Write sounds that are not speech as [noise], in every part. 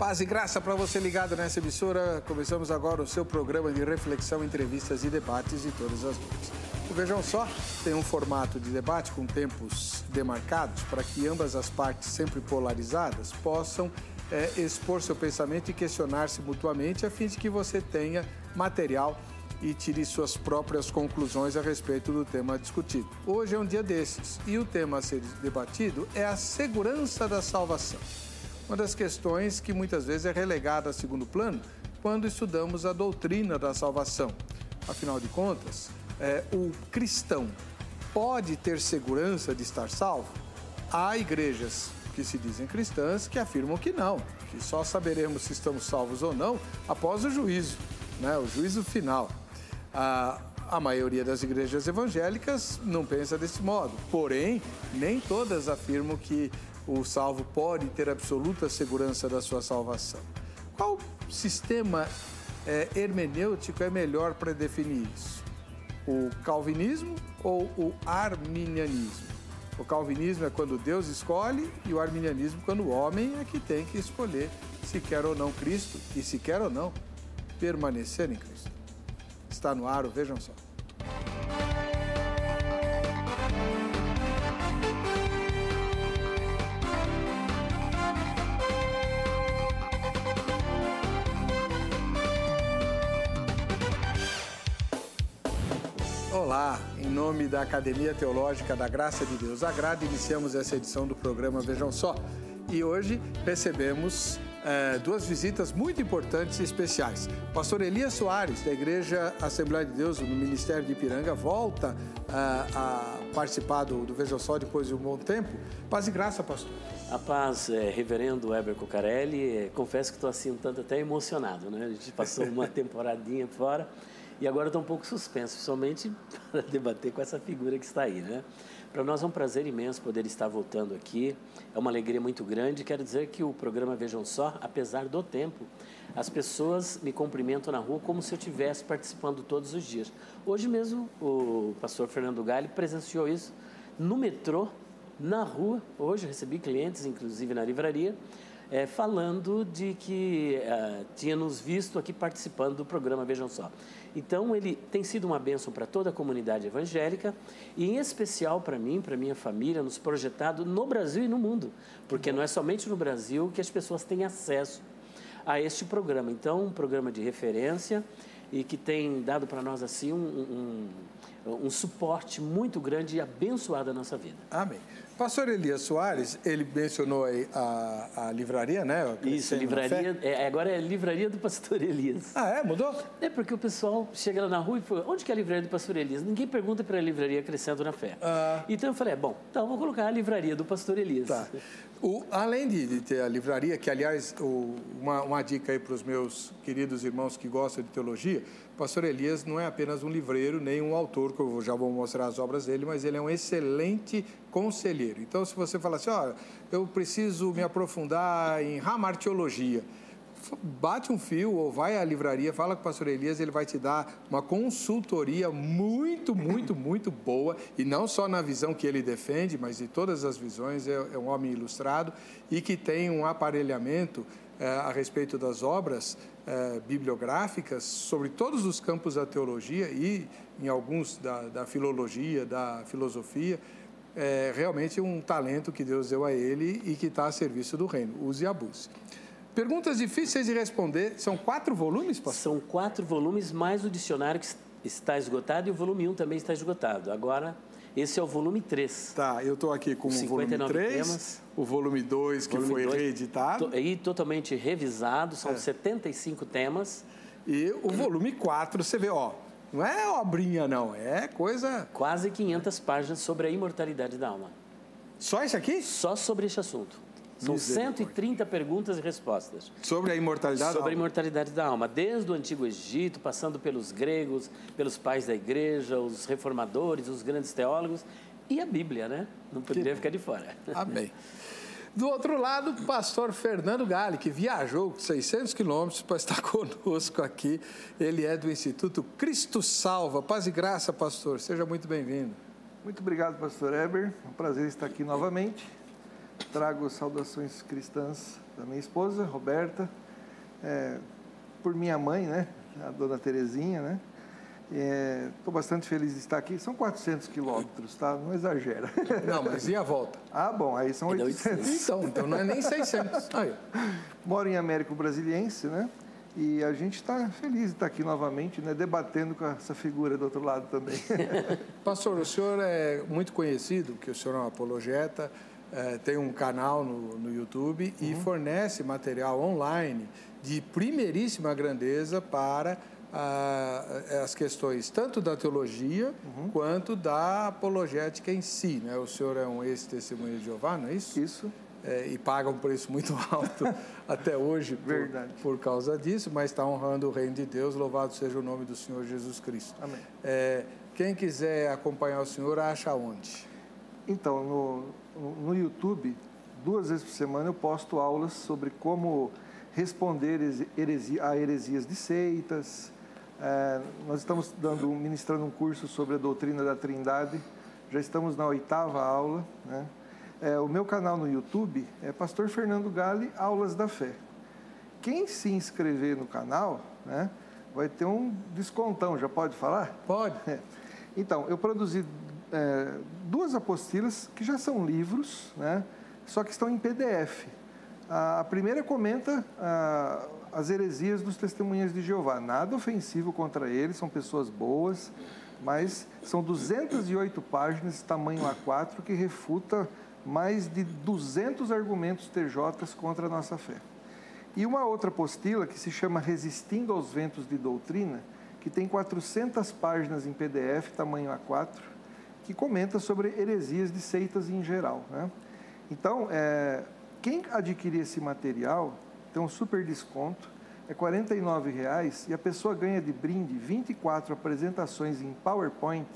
Paz e graça para você ligado nessa emissora. Começamos agora o seu programa de reflexão, entrevistas e debates de todas as noites. Vejam só, tem um formato de debate com tempos demarcados para que ambas as partes, sempre polarizadas, possam é, expor seu pensamento e questionar-se mutuamente, a fim de que você tenha material e tire suas próprias conclusões a respeito do tema discutido. Hoje é um dia desses e o tema a ser debatido é a segurança da salvação uma das questões que muitas vezes é relegada a segundo plano quando estudamos a doutrina da salvação. Afinal de contas, é, o cristão pode ter segurança de estar salvo? Há igrejas que se dizem cristãs que afirmam que não, que só saberemos se estamos salvos ou não após o juízo, né, o juízo final. A, a maioria das igrejas evangélicas não pensa desse modo, porém, nem todas afirmam que o salvo pode ter absoluta segurança da sua salvação. Qual sistema é, hermenêutico é melhor para definir isso? O calvinismo ou o arminianismo? O calvinismo é quando Deus escolhe e o arminianismo quando o homem é que tem que escolher se quer ou não Cristo e se quer ou não permanecer em Cristo. Está no ar, vejam só. Olá, em nome da Academia Teológica da Graça de Deus Agrada, iniciamos essa edição do programa Vejam Só. E hoje recebemos é, duas visitas muito importantes e especiais. Pastor Elias Soares, da Igreja Assembleia de Deus, no Ministério de Ipiranga, volta é, a participar do, do Vejam Só depois de um bom tempo. Paz e graça, pastor. A paz, é, reverendo Weber Cocarelli, é, confesso que estou assim um tanto até emocionado, né? A gente passou uma [laughs] temporadinha fora e agora estou um pouco suspenso, somente [laughs] para debater com essa figura que está aí, né? Para nós é um prazer imenso poder estar voltando aqui. É uma alegria muito grande. Quero dizer que o programa Vejam Só, apesar do tempo, as pessoas me cumprimentam na rua como se eu estivesse participando todos os dias. Hoje mesmo, o pastor Fernando Galli presenciou isso no metrô, na rua. Hoje recebi clientes, inclusive na livraria, é, falando de que uh, tinha nos visto aqui participando do programa Vejam Só. Então, ele tem sido uma bênção para toda a comunidade evangélica e, em especial, para mim, para minha família, nos projetado no Brasil e no mundo, porque não é somente no Brasil que as pessoas têm acesso a este programa. Então, um programa de referência e que tem dado para nós assim um, um um suporte muito grande e abençoado à nossa vida. Amém. Pastor Elias Soares, ele mencionou aí a, a livraria, né? Isso, livraria. É, agora é livraria do Pastor Elias. Ah, é? Mudou? É porque o pessoal chega lá na rua e fala: onde que é a livraria do Pastor Elias? Ninguém pergunta para a livraria Crescendo na Fé. Ah. Então eu falei: é, bom, então vou colocar a livraria do Pastor Elias. Tá. O, além de, de, ter a livraria, que aliás, o, uma, uma dica aí para os meus queridos irmãos que gostam de teologia, o pastor Elias não é apenas um livreiro, nem um autor, que eu já vou mostrar as obras dele, mas ele é um excelente conselheiro. Então, se você fala assim, ó, eu preciso me aprofundar em ramartiologia, bate um fio ou vai à livraria, fala com o pastor Elias, ele vai te dar uma consultoria muito, muito, [laughs] muito boa, e não só na visão que ele defende, mas de todas as visões, é, é um homem ilustrado e que tem um aparelhamento é, a respeito das obras é, bibliográficas sobre todos os campos da teologia e em alguns da, da filologia, da filosofia, é realmente um talento que Deus deu a ele e que está a serviço do reino. Use e abuse. Perguntas difíceis de responder. São quatro volumes, pastor? São quatro volumes, mais o dicionário que está esgotado e o volume 1 também está esgotado. Agora, esse é o volume 3. Tá, eu estou aqui com o volume 3, temas. o volume 2 que volume foi 2, reeditado. E totalmente revisado, são é. 75 temas. E o volume 4, você vê, ó, não é obrinha não, é coisa... Quase 500 páginas sobre a imortalidade da alma. Só esse aqui? Só sobre esse assunto. São 130 perguntas e respostas. Sobre a imortalidade Sobre a imortalidade da alma. Desde o Antigo Egito, passando pelos gregos, pelos pais da igreja, os reformadores, os grandes teólogos e a Bíblia, né? Não poderia ficar de fora. [laughs] Amém. Do outro lado, o pastor Fernando Gale, que viajou 600 quilômetros para estar [laughs] conosco aqui. Ele é do Instituto Cristo Salva. Paz e graça, pastor. Seja muito bem-vindo. Muito obrigado, pastor Eber. É um prazer estar aqui novamente trago saudações cristãs da minha esposa, Roberta, é, por minha mãe, né? A dona Terezinha, né? Estou é, bastante feliz de estar aqui. São 400 quilômetros, tá? Não exagera. [laughs] Não, mas e a volta? ah, bom, aí são 800. Então, então não é nem 600. [laughs] Aí. Moro em Américo Brasiliense, né? E a gente está feliz de estar aqui novamente, né, debatendo com essa figura do outro lado também. [laughs] Pastor, o senhor é muito conhecido, que o senhor é um apologeta, é, tem um canal no, no YouTube uhum. e fornece material online de primeiríssima grandeza para as questões tanto da teologia uhum. quanto da apologética em si. Né? O senhor é um ex-testemunho de Jeová, não é isso? Isso é, e paga um preço muito [laughs] alto até hoje por, por, causa disso, mas está honrando o reino de Deus. Louvado seja o nome do Senhor Jesus Cristo. Amém. É, quem quiser acompanhar o Senhor, acha onde? Então, no, no YouTube, duas vezes por semana eu posto aulas sobre como responder heresia, a heresias de seitas. É, nós estamos dando, ministrando um curso sobre a doutrina da Trindade. Já estamos na oitava aula, né? É, o meu canal no YouTube é Pastor Fernando Gale Aulas da Fé. Quem se inscrever no canal, né, vai ter um descontão, já pode falar? Pode. É. [laughs] Então, eu produzi é, duas apostilas que já são livros, né, só que estão em PDF. A, primeira comenta as heresias dos testemunhas de Jeová. Nada ofensivo contra eles, são pessoas boas, mas são 208 páginas, tamanho A4, que refuta mais de 200 argumentos TJs contra a nossa fé. E uma outra apostila que se chama Resistindo aos Ventos de Doutrina, que tem 400 páginas em PDF, tamanho A4, que comenta sobre heresias de seitas em geral. Né? Então, é, quem adquirir esse material tem um super desconto, é R$ 49,00 e a pessoa ganha de brinde 24 apresentações em PowerPoint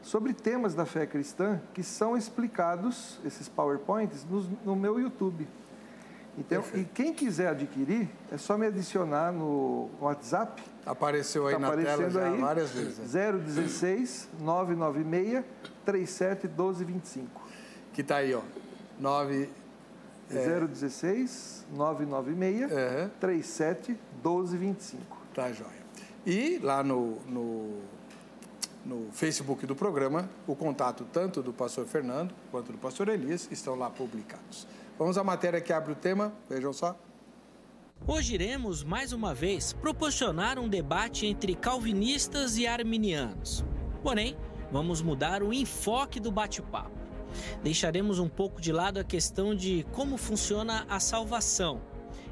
sobre temas da fé cristã que são explicados, esses PowerPoints, no, no meu YouTube. Então, e quem quiser adquirir, é só me adicionar no WhatsApp. Apareceu aí tá na tela já aí, várias vezes. 016 996 37 12 25. Que tá aí, ó. 9 é... 016 996 uhum. 37 12 25. Tá joia. E lá no, no no Facebook do programa, o contato tanto do pastor Fernando quanto do pastor Elias estão lá publicados. Vamos à matéria que abre o tema, vejam só. Hoje iremos, mais uma vez, proporcionar um debate entre calvinistas e arminianos. Porém, vamos mudar o enfoque do bate-papo. Deixaremos um pouco de lado a questão de como funciona a salvação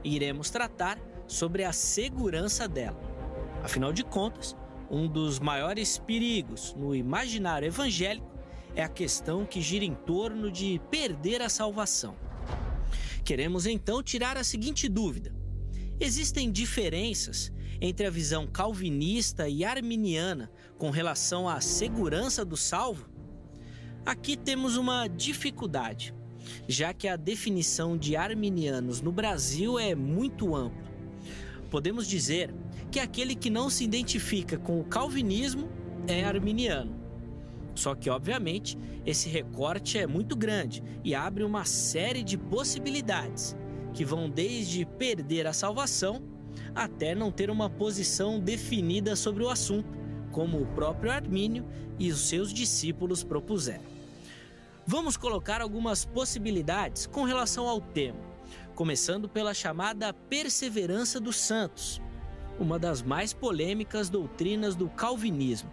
e iremos tratar sobre a segurança dela. Afinal de contas, um dos maiores perigos no imaginário evangélico é a questão que gira em torno de perder a salvação. Queremos então tirar a seguinte dúvida: existem diferenças entre a visão calvinista e arminiana com relação à segurança do salvo? Aqui temos uma dificuldade, já que a definição de arminianos no Brasil é muito ampla. Podemos dizer que aquele que não se identifica com o calvinismo é arminiano. Só que, obviamente, esse recorte é muito grande e abre uma série de possibilidades, que vão desde perder a salvação até não ter uma posição definida sobre o assunto, como o próprio Armínio e os seus discípulos propuseram. Vamos colocar algumas possibilidades com relação ao tema, começando pela chamada perseverança dos santos uma das mais polêmicas doutrinas do calvinismo,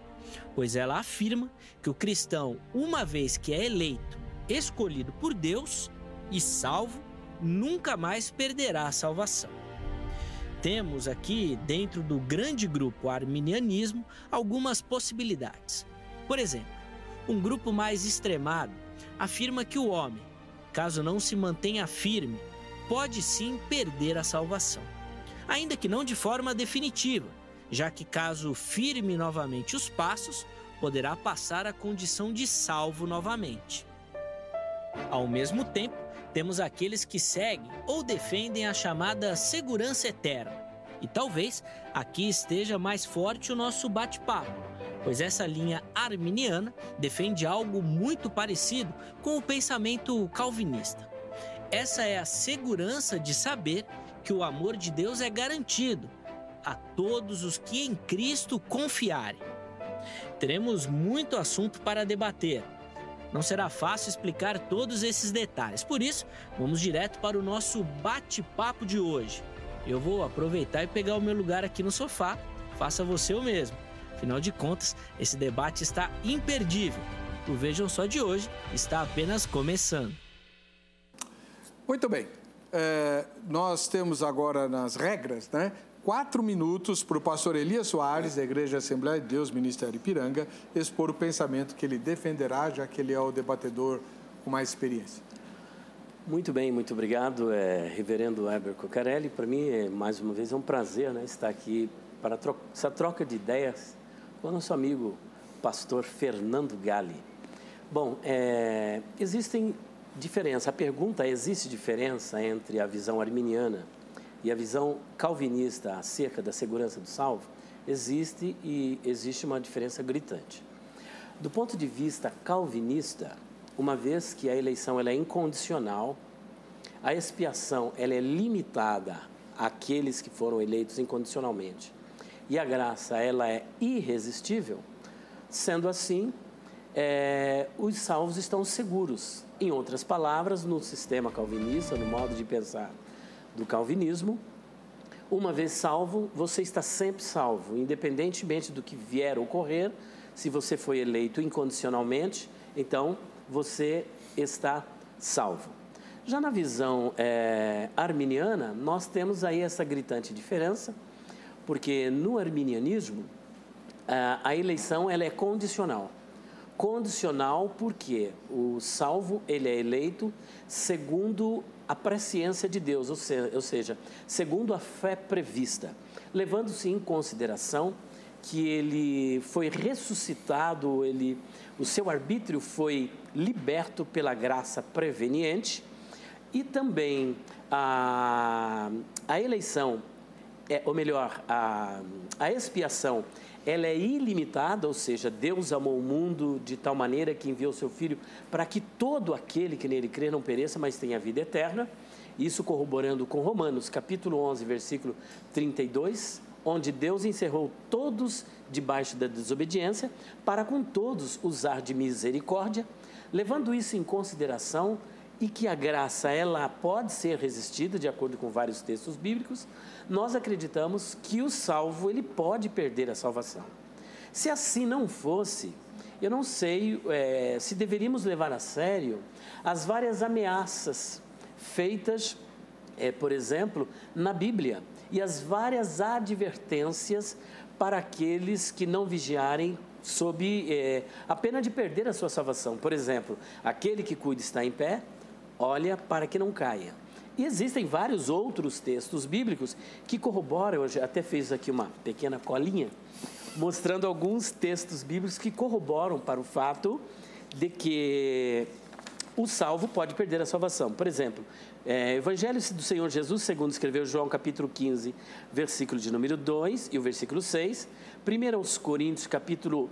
pois ela afirma que o cristão, uma vez que é eleito, escolhido por Deus e salvo, nunca mais perderá a salvação. Temos aqui, dentro do grande grupo arminianismo, algumas possibilidades. Por exemplo, um grupo mais extremado afirma que o homem, caso não se mantenha firme, pode sim perder a salvação ainda que não de forma definitiva, já que caso firme novamente os passos, poderá passar a condição de salvo novamente. Ao mesmo tempo, temos aqueles que seguem ou defendem a chamada segurança eterna. E talvez aqui esteja mais forte o nosso bate-papo, pois essa linha arminiana defende algo muito parecido com o pensamento calvinista. essa é a segurança de saber que o amor de Deus é garantido a todos os que em Cristo confiarem. Teremos muito assunto para debater. Não será fácil explicar todos esses detalhes, por isso, vamos direto para o nosso bate-papo de hoje. Eu vou aproveitar e pegar o meu lugar aqui no sofá, faça você o mesmo. Afinal de contas, esse debate está imperdível. O Vejam Só de hoje está apenas começando. Muito bem. É, nós temos agora nas regras, né? Quatro minutos para o pastor Elias Soares, da Igreja Assembleia de Deus, Ministério Ipiranga, expor o pensamento que ele defenderá, já que ele é o debatedor com mais experiência. Muito bem, muito obrigado, é, Reverendo Heber Cocarelli. Para mim, é, mais uma vez, é um prazer né, estar aqui para essa troca de ideias com o nosso amigo pastor Fernando Gali. Bom, é, existem diferenças. A pergunta é: existe diferença entre a visão arminiana e a visão calvinista acerca da segurança do salvo? Existe e existe uma diferença gritante. Do ponto de vista calvinista, uma vez que a eleição ela é incondicional, a expiação ela é limitada àqueles que foram eleitos incondicionalmente e a graça ela é irresistível, sendo assim, é, os salvos estão seguros. Em outras palavras, no sistema calvinista, no modo de pensar do calvinismo, uma vez salvo, você está sempre salvo, independentemente do que vier a ocorrer. Se você foi eleito incondicionalmente, então você está salvo. Já na visão é, arminiana, nós temos aí essa gritante diferença porque no arminianismo a eleição ela é condicional. Condicional porque o salvo ele é eleito segundo a presciência de Deus, ou seja, segundo a fé prevista, levando-se em consideração que ele foi ressuscitado, ele, o seu arbítrio foi liberto pela graça preveniente e também a, a eleição é, ou melhor, a, a expiação, ela é ilimitada, ou seja, Deus amou o mundo de tal maneira que enviou seu Filho para que todo aquele que nele crê não pereça, mas tenha vida eterna. Isso corroborando com Romanos, capítulo 11, versículo 32, onde Deus encerrou todos debaixo da desobediência, para com todos usar de misericórdia, levando isso em consideração e que a graça ela pode ser resistida de acordo com vários textos bíblicos, nós acreditamos que o salvo ele pode perder a salvação. Se assim não fosse, eu não sei é, se deveríamos levar a sério as várias ameaças feitas, é, por exemplo, na Bíblia e as várias advertências para aqueles que não vigiarem sob é, a pena de perder a sua salvação. Por exemplo, aquele que cuida está em pé, olha para que não caia. E existem vários outros textos bíblicos que corroboram, eu até fiz aqui uma pequena colinha, mostrando alguns textos bíblicos que corroboram para o fato de que o salvo pode perder a salvação. Por exemplo, é, Evangelho do Senhor Jesus, segundo escreveu João capítulo 15, versículo de número 2 e o versículo 6. 1 aos Coríntios, capítulo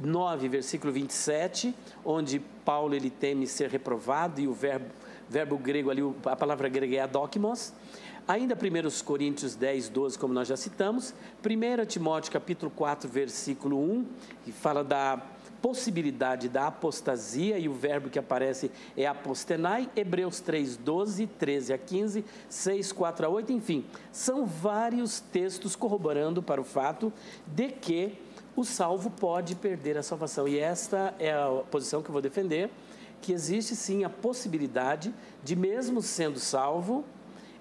9, versículo 27, onde Paulo ele teme ser reprovado e o verbo, verbo grego ali, a palavra grega é adokimos. Ainda 1 Coríntios 10, 12, como nós já citamos. 1 Timóteo capítulo 4, versículo 1, que fala da possibilidade da apostasia e o verbo que aparece é apostenai. Hebreus 3, 12, 13 a 15, 6, 4 a 8, enfim. São vários textos corroborando para o fato de que o salvo pode perder a salvação. E esta é a posição que eu vou defender, que existe sim a possibilidade de, mesmo sendo salvo,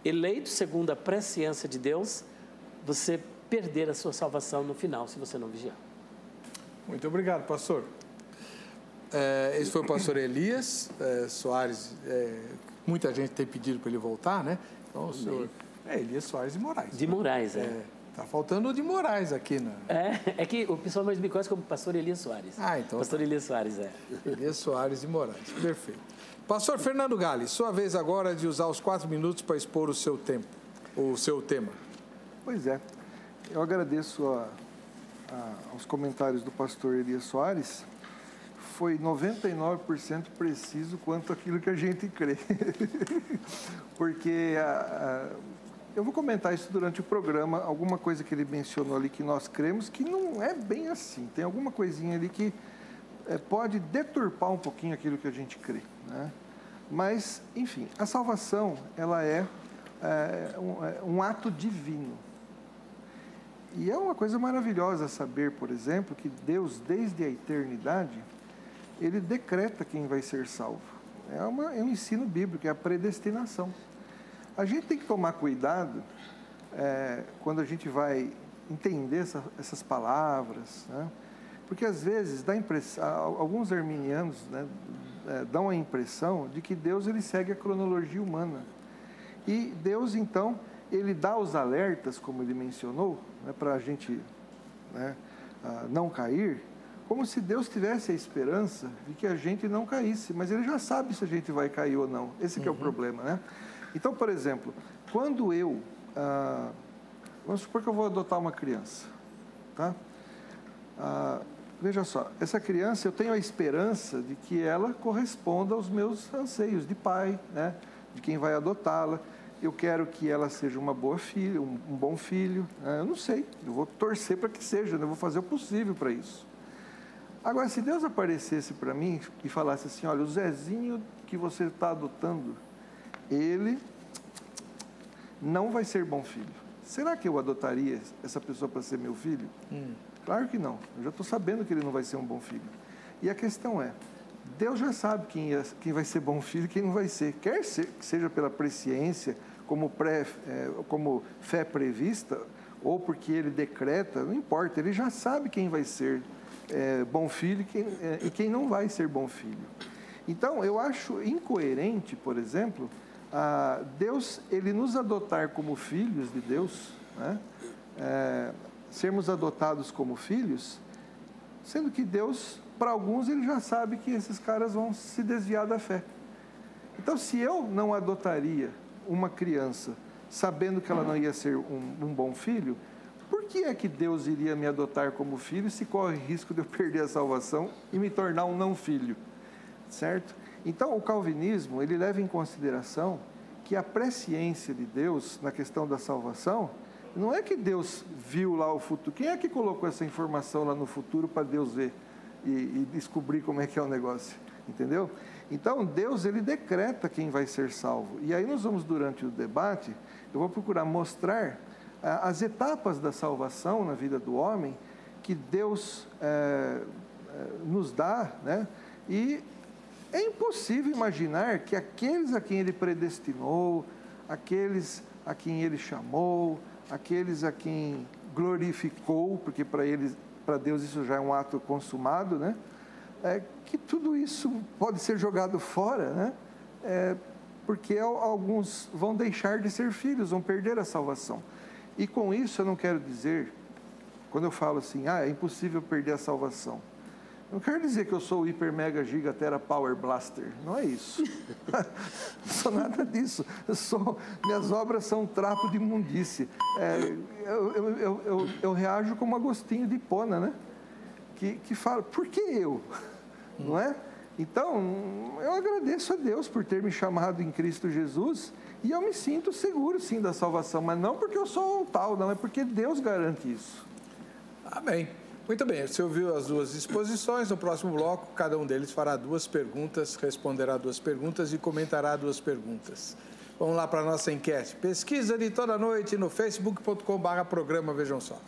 eleito segundo a presciência de Deus, você perder a sua salvação no final, se você não vigiar. Muito obrigado, pastor. É, esse foi o pastor Elias é, Soares. É, muita gente tem pedido para ele voltar, né? Então, o senhor. É Elias Soares de Moraes. De Moraes, é. Tá faltando o de Moraes aqui, né? É, é que o pessoal mais me conhece como pastor Elias Soares. Ah, então. Pastor tá. Elias Soares, é. Elias Soares de Moraes, perfeito. Pastor Fernando Gales, sua vez agora de usar os quatro minutos para expor o seu tempo, o seu tema. Pois é. Eu agradeço a, a, aos comentários do pastor Elias Soares. foi 99% preciso quanto aquilo que a gente crê. [laughs] Porque a, a, eu vou comentar isso durante o programa, alguma coisa que ele mencionou ali que nós cremos que não é bem assim. Tem alguma coisinha ali que é, pode deturpar um pouquinho aquilo que a gente crê. Né? Mas, enfim, a salvação ela é, é, um, é um ato divino. E é uma coisa maravilhosa saber, por exemplo, que Deus, desde a eternidade, ele decreta quem vai ser salvo. É, uma, é um ensino bíblico, é a predestinação. A gente tem que tomar cuidado é, quando a gente vai entender essa, essas palavras, né? porque às vezes dá impressão, alguns arminianos né, é, dão a impressão de que Deus ele segue a cronologia humana. E Deus, então, ele dá os alertas, como ele mencionou, né, para a gente né, não cair, como se Deus tivesse a esperança de que a gente não caísse, mas ele já sabe se a gente vai cair ou não. Esse uhum. é o uhum. problema, né? Então, por exemplo, quando eu, ah, vamos supor que eu vou adotar uma criança, tá? Ah, veja só, essa criança eu tenho a esperança de que ela corresponda aos meus anseios de pai, né? De quem vai adotá-la eu quero que ela seja uma boa filha, um, um bom filho. Né? Eu não sei, eu vou torcer para que seja, né? eu vou fazer o possível para isso. Agora, se Deus aparecesse para mim e falasse assim: olha, o Zezinho que você está adotando, ele não vai ser bom filho. Será que eu adotaria essa pessoa para ser meu filho? Hum. Claro que não. Eu já estou sabendo que ele não vai ser um bom filho. E a questão é: Deus já sabe quem, é, quem vai ser bom filho e quem não vai ser. Quer ser, que seja pela presciência, como, pré, é, como fé prevista, ou porque ele decreta, não importa, ele já sabe quem vai ser é, bom filho e quem, é, e quem não vai ser bom filho. Então, eu acho incoerente, por exemplo, a Deus ele nos adotar como filhos de Deus, né? É, sermos adotados como filhos, sendo que Deus, para alguns, ele já sabe que esses caras vão se desviar da fé. Então, se eu não adotaria uma criança sabendo que ela não ia ser um, um bom filho, por que é que Deus iria me adotar como filho se corre risco de eu [laughs] perder a salvação e me tornar um não filho? Certo? Então, o calvinismo, ele leva em consideração que a presciência de Deus na questão da salvação não é que Deus viu lá o futuro. Quem é que colocou essa informação lá no futuro para Deus ver e, e, descobrir como é que é o negócio? Entendeu? Então, Deus, ele decreta quem vai ser salvo. E aí nós vamos, durante o debate, eu vou procurar mostrar as etapas da salvação na vida do homem que Deus é, nos dá, né? E é impossível imaginar que aqueles a quem ele predestinou, aqueles a quem ele chamou, aqueles a quem glorificou, porque para eles, para Deus isso já é um ato consumado, né? é, que tudo isso pode ser jogado fora, né? É, porque alguns vão deixar de ser filhos, vão perder a salvação. E com isso eu não quero dizer, quando eu falo assim, ah, é impossível perder a salvação. Não quero dizer que eu sou o hiper mega giga tera power blaster. Não é isso. [laughs] não sou nada disso. Sou, minhas obras são um trapo de imundície. É, eu, eu, eu, eu, reajo como Agostinho de Hipona, né? Que, que fala, por que eu? não é? Então, eu agradeço a Deus por ter me chamado em Cristo Jesus e eu me sinto seguro sim da salvação, mas não porque eu sou um tal, não, é porque Deus garante isso. Amém. Muito bem, você ouviu as duas exposições. No próximo bloco, cada um deles fará duas perguntas, responderá duas perguntas e comentará duas perguntas. Vamos lá para a nossa enquete. Pesquisa de toda noite no facebook.com/barra programa, vejam só.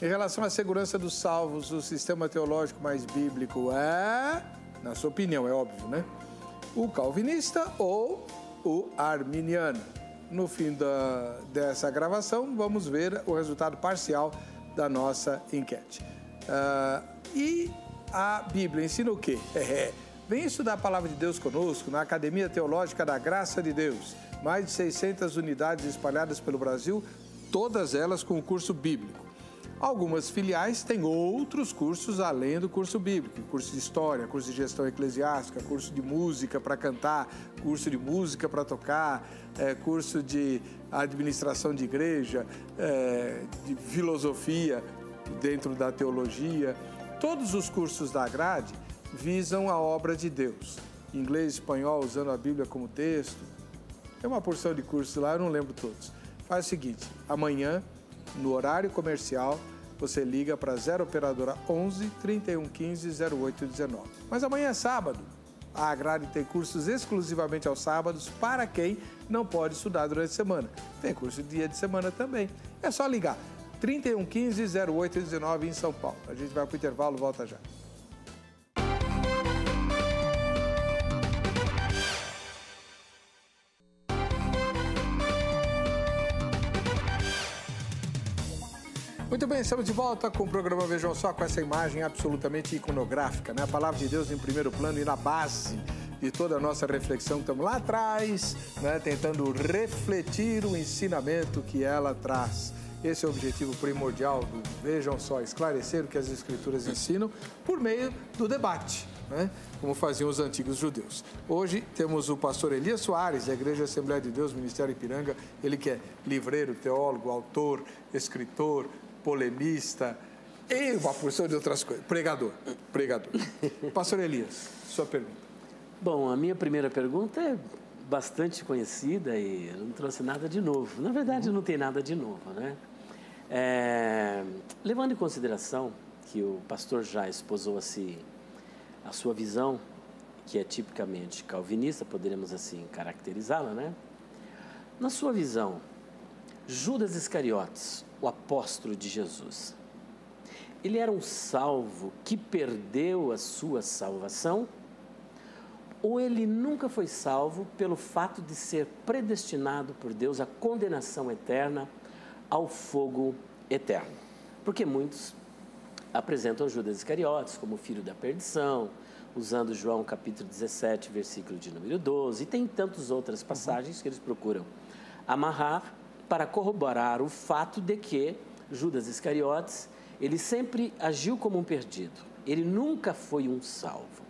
Em relação à segurança dos salvos, o sistema teológico mais bíblico é, na sua opinião, é óbvio, né? O calvinista ou o arminiano. No fim da, dessa gravação, vamos ver o resultado parcial da nossa enquete. Uh, e a Bíblia ensina o quê? [laughs] É, vem estudar a palavra de Deus conosco na Academia Teológica da Graça de Deus. Mais de 600 unidades espalhadas pelo Brasil, todas elas com curso bíblico. Algumas filiais têm outros cursos além do curso bíblico, curso de história, curso de gestão eclesiástica, curso de música para cantar, curso de música para tocar, é, curso de administração de igreja, é, de filosofia dentro da teologia. Todos os cursos da grade visam a obra de Deus. Inglês espanhol, usando a Bíblia como texto. Tem uma porção de cursos lá, eu não lembro todos. Faz o seguinte: amanhã, no horário comercial, você liga para 0 Operadora 11 3115 0819. Mas amanhã é sábado. A Agrade tem cursos exclusivamente aos sábados para quem não pode estudar durante a semana. Tem curso dia de semana também. É só ligar 3115 0819 em São Paulo. A gente vai para o intervalo, volta já. Bem, estamos de volta com o programa Vejam Só, com essa imagem absolutamente iconográfica, né? A palavra de Deus em primeiro plano e na base de toda a nossa reflexão. Estamos lá atrás, né? tentando refletir o ensinamento que ela traz. Esse é o objetivo primordial do Vejam Só, esclarecer o que as Escrituras ensinam por meio do debate. Né? como faziam os antigos judeus. Hoje temos o pastor Elias Soares, da Igreja Assembleia de Deus, Ministério Ipiranga, ele que é livreiro, teólogo, autor, escritor, polemista e uma porção de outras coisas. Pregador, pregador. [laughs] Pastor Elias, sua pergunta. Bom, a minha primeira pergunta é bastante conhecida e não trouxe nada de novo. Na verdade, não tem nada de novo, né? É, levando em consideração que o pastor já esposou assim a sua visão, que é tipicamente calvinista, poderíamos assim caracterizá-la, né? Na sua visão, Judas Iscariotes, o apóstolo de Jesus, ele era um salvo que perdeu a sua salvação? Ou ele nunca foi salvo pelo fato de ser predestinado por Deus à condenação eterna, ao fogo eterno? Porque muitos apresentam Judas Iscariotes como filho da perdição, usando João capítulo 17, versículo de número 12, e tem tantas outras passagens que eles procuram amarrar para corroborar o fato de que Judas Iscariotes, ele sempre agiu como um perdido, ele nunca foi um salvo.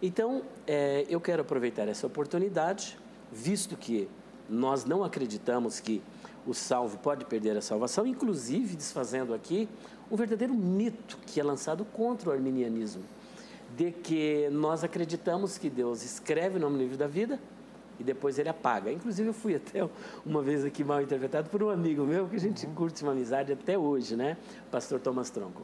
Então, é, eu quero aproveitar essa oportunidade, visto que nós não acreditamos que o salvo pode perder a salvação, inclusive desfazendo aqui um verdadeiro mito que é lançado contra o arminianismo, de que nós acreditamos que Deus escreve o nome no livro da vida e depois ele apaga. Inclusive, eu fui até uma vez aqui mal interpretado por um amigo meu, que a gente curte uma amizade até hoje, né? Pastor Thomas Tronco.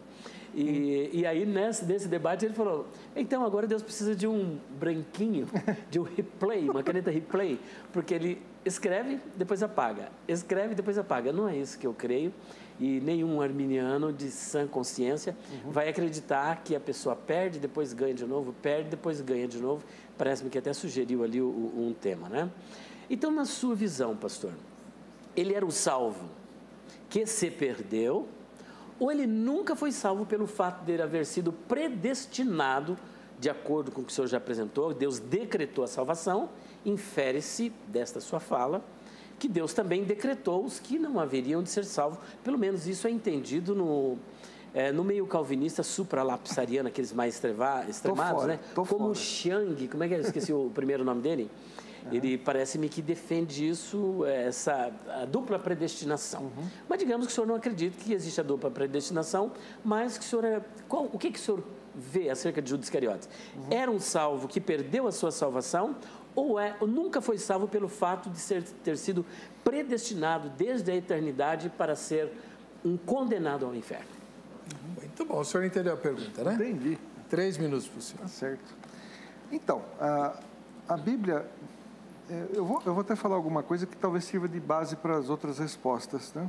E, e aí, nesse, nesse debate, ele falou: então agora Deus precisa de um branquinho, [laughs] de um replay, uma caneta replay, porque ele escreve, depois apaga, escreve, depois apaga. Não é isso que eu creio e nenhum arminiano de sã consciência uhum. vai acreditar que a pessoa perde, depois ganha de novo, perde, depois ganha de novo. Parece-me que até sugeriu ali um tema, né? Então, na sua visão, pastor, ele era o salvo que se perdeu, ou ele nunca foi salvo pelo fato de ele haver sido predestinado, de acordo com o que o senhor já apresentou, Deus decretou a salvação, infere-se desta sua fala que Deus também decretou os que não haveriam de ser salvos. Pelo menos isso é entendido no, é, no meio calvinista supralapsariano, aqueles mais estreva, extremados, fora, né? Como fora. Xiang, como é que é? Eu esqueci o primeiro nome dele. Uhum. Ele parece-me que defende isso, essa a dupla predestinação. Uhum. Mas digamos que o senhor não acredita que existe a dupla predestinação, mas que o senhor é, qual, o que, que o senhor vê acerca de Judas Iscariotes? Uhum. Era um salvo que perdeu a sua salvação ou, é, ou nunca foi salvo pelo fato de ser, ter sido predestinado desde a eternidade para ser um condenado ao inferno. Muito bom, o senhor entendeu a pergunta, né? Entendi. Três minutos para o senhor. Tá certo. Então, a, a Bíblia, é, eu vou, eu vou até falar alguma coisa que talvez sirva de base para as outras respostas. Né?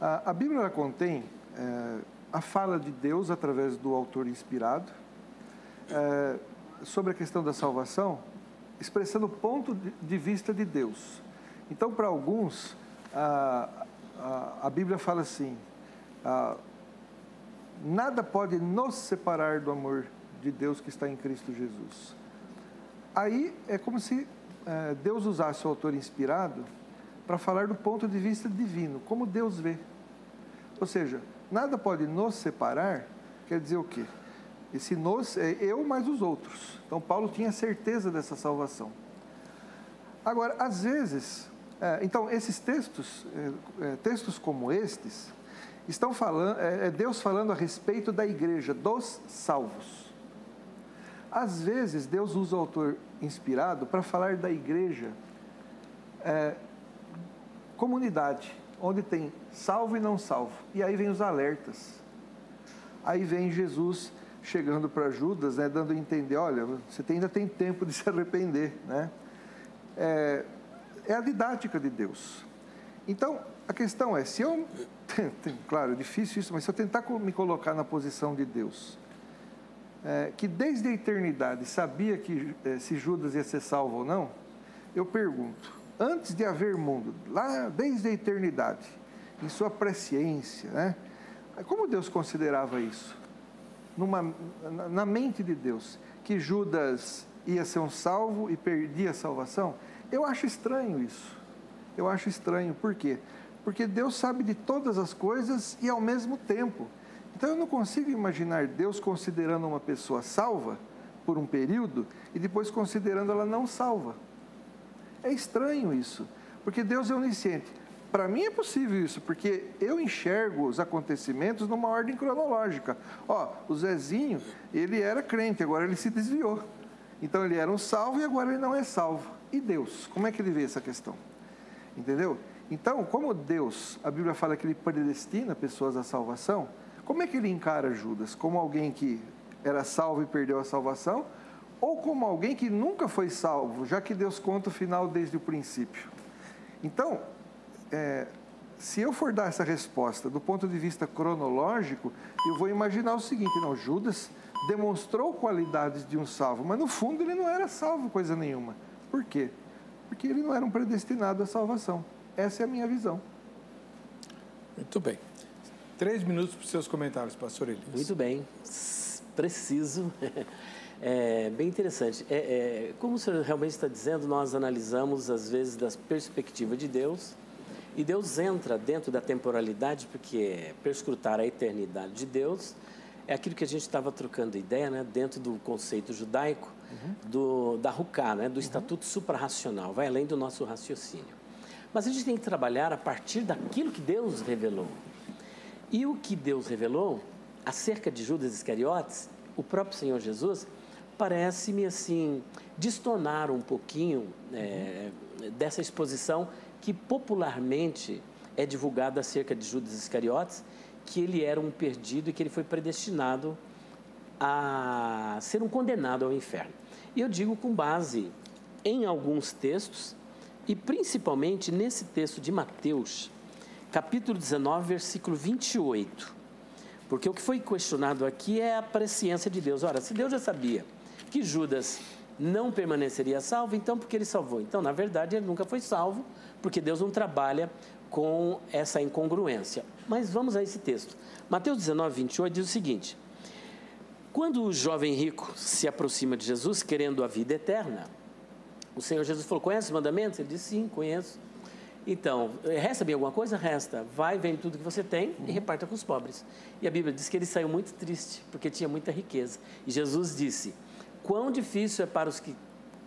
A, a Bíblia ela contém é, a fala de Deus através do autor inspirado é, sobre a questão da salvação expressando o ponto de vista de Deus. Então, para alguns, a, a, a, Bíblia fala assim: a, nada pode nos separar do amor de Deus que está em Cristo Jesus. Aí é como se é, Deus usasse o autor inspirado para falar do ponto de vista divino, como Deus vê. Ou seja, nada pode nos separar, quer dizer o quê? Esse nós é eu mais os outros. Então, Paulo tinha certeza dessa salvação. Agora, às vezes, é, então, esses textos, é, é textos como estes, estão falando, é, é, Deus falando a respeito da igreja, dos salvos. Às vezes, Deus usa o autor inspirado para falar da igreja, é, comunidade, onde tem salvo e não salvo. E aí vem os alertas. Aí vem Jesus chegando para Judas, né, dando a entender, olha, você ainda tem tempo de se arrepender, né? É, é a didática de Deus. Então, a questão é, se eu, [laughs] claro, é difícil isso, mas se eu tentar me colocar na posição de Deus, é, que desde a eternidade sabia que é, se Judas ia ser salvo ou não, eu pergunto, antes de haver mundo, lá desde a eternidade, em sua presciência, né? Como Deus considerava isso? Numa, na mente de Deus, que Judas ia ser um salvo e perdia a salvação? Eu acho estranho isso. Eu acho estranho. Por quê? Porque Deus sabe de todas as coisas e ao mesmo tempo. Então eu não consigo imaginar Deus considerando uma pessoa salva por um período e depois considerando ela não salva. É estranho isso, porque Deus é onisciente. Para mim é possível isso, porque eu enxergo os acontecimentos numa ordem cronológica. Ó, o Zezinho, ele era crente, agora ele se desviou. Então ele era um salvo e agora ele não é salvo. E Deus, como é que ele vê essa questão? Entendeu? Então, como Deus, a Bíblia fala que ele predestina pessoas à salvação, como é que ele encara Judas? Como alguém que era salvo e perdeu a salvação? Ou como alguém que nunca foi salvo, já que Deus conta o final desde o princípio? Então, é, se eu for dar essa resposta do ponto de vista cronológico, eu vou imaginar o seguinte: não, Judas demonstrou qualidades de um salvo, mas no fundo ele não era salvo coisa nenhuma. Por quê? Porque ele não era um predestinado à salvação. Essa é a minha visão. Muito bem. Três minutos para os seus comentários, pastor Elias. Muito bem. Preciso. [laughs] É bem interessante. É, é, como o senhor realmente está dizendo, nós analisamos, às vezes, da perspectiva de Deus, e Deus entra dentro da temporalidade, porque perscrutar a eternidade de Deus é aquilo que a gente estava trocando ideia, né, dentro do conceito judaico, uhum. do, da Ruká, né, do uhum. estatuto suprarracional, vai além do nosso raciocínio. Mas a gente tem que trabalhar a partir daquilo que Deus revelou. E o que Deus revelou acerca de Judas Iscariotes, o próprio Senhor Jesus, parece-me assim, destonar um pouquinho é, dessa exposição que popularmente é divulgada acerca de Judas Iscariotes, que ele era um perdido e que ele foi predestinado a ser um condenado ao inferno. E eu digo com base em alguns textos, e principalmente nesse texto de Mateus, capítulo 19, versículo 28. Porque o que foi questionado aqui é a presciência de Deus. Ora, se Deus já sabia que Judas não permaneceria salvo, então por que ele salvou? Então, na verdade, ele nunca foi salvo, porque Deus não trabalha com essa incongruência. Mas vamos a esse texto. Mateus 19, 28 diz o seguinte: Quando o jovem rico se aproxima de Jesus querendo a vida eterna, o Senhor Jesus falou: Conhece os mandamentos? Ele disse: Sim, conheço. Então, resta bem alguma coisa? Resta. Vai, vende tudo que você tem e reparta com os pobres. E a Bíblia diz que ele saiu muito triste, porque tinha muita riqueza. E Jesus disse: Quão difícil é para os que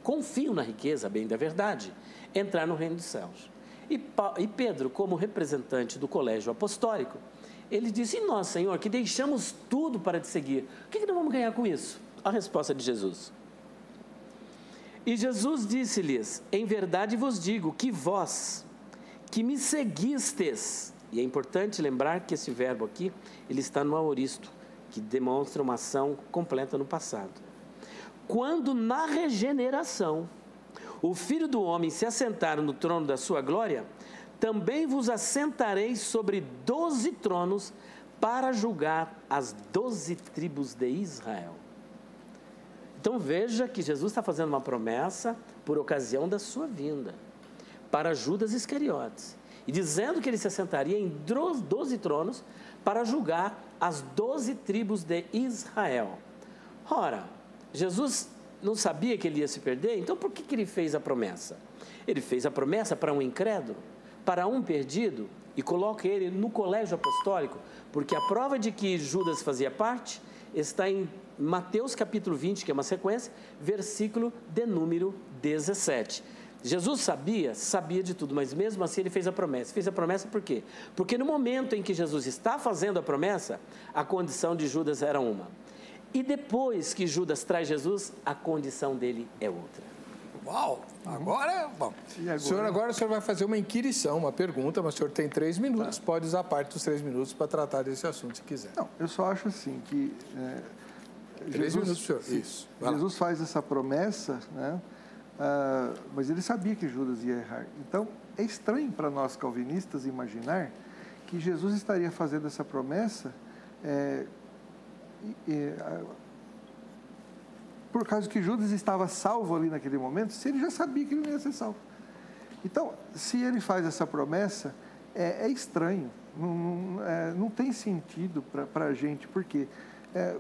confiam na riqueza, bem da verdade, entrar no reino dos céus. E, Pedro, como representante do colégio apostólico, ele disse: E nós, Senhor, que deixamos tudo para te seguir, o que, que nós vamos ganhar com isso? A resposta de Jesus. E Jesus disse-lhes: Em verdade vos digo que vós, que me seguistes, e é importante lembrar que esse verbo aqui, ele está no aoristo, que demonstra uma ação completa no passado. Quando na regeneração, o Filho do Homem se assentar no trono da sua glória, também vos assentarei sobre doze tronos para julgar as doze tribos de Israel. Então veja que Jesus está fazendo uma promessa por ocasião da sua vinda para Judas Iscariotes e dizendo que ele se assentaria em doze tronos para julgar as doze tribos de Israel. Ora, Jesus não sabia que ele ia se perder, então por que, que ele fez a promessa? Ele fez a promessa para um incrédulo, para um perdido, e coloca ele no colégio apostólico, porque a prova de que Judas fazia parte está em Mateus capítulo 20, que é uma sequência, versículo de número 17. Jesus sabia, sabia de tudo, mas mesmo assim ele fez a promessa. Fez a promessa por quê? Porque no momento em que Jesus está fazendo a promessa, a condição de Judas era uma: E depois que Judas traz Jesus, a condição dele é outra. Uau! Agora, bom. Agora? Senhor, agora o senhor vai fazer uma inquirição, uma pergunta, mas o senhor tem três minutos, tá. pode usar parte dos três minutos para tratar desse assunto se quiser. Não, eu só acho assim que. É, três Jesus, minutos, senhor. Isso. Jesus faz essa promessa, né? Uh, mas ele sabia que Judas ia errar. Então, é estranho para nós calvinistas imaginar que Jesus estaria fazendo essa promessa é, por causa que Judas estava salvo ali naquele momento, se ele já sabia que ele não ia ser salvo. Então, se ele faz essa promessa, é, é estranho, não, não, é, não, tem sentido para a gente, porque é,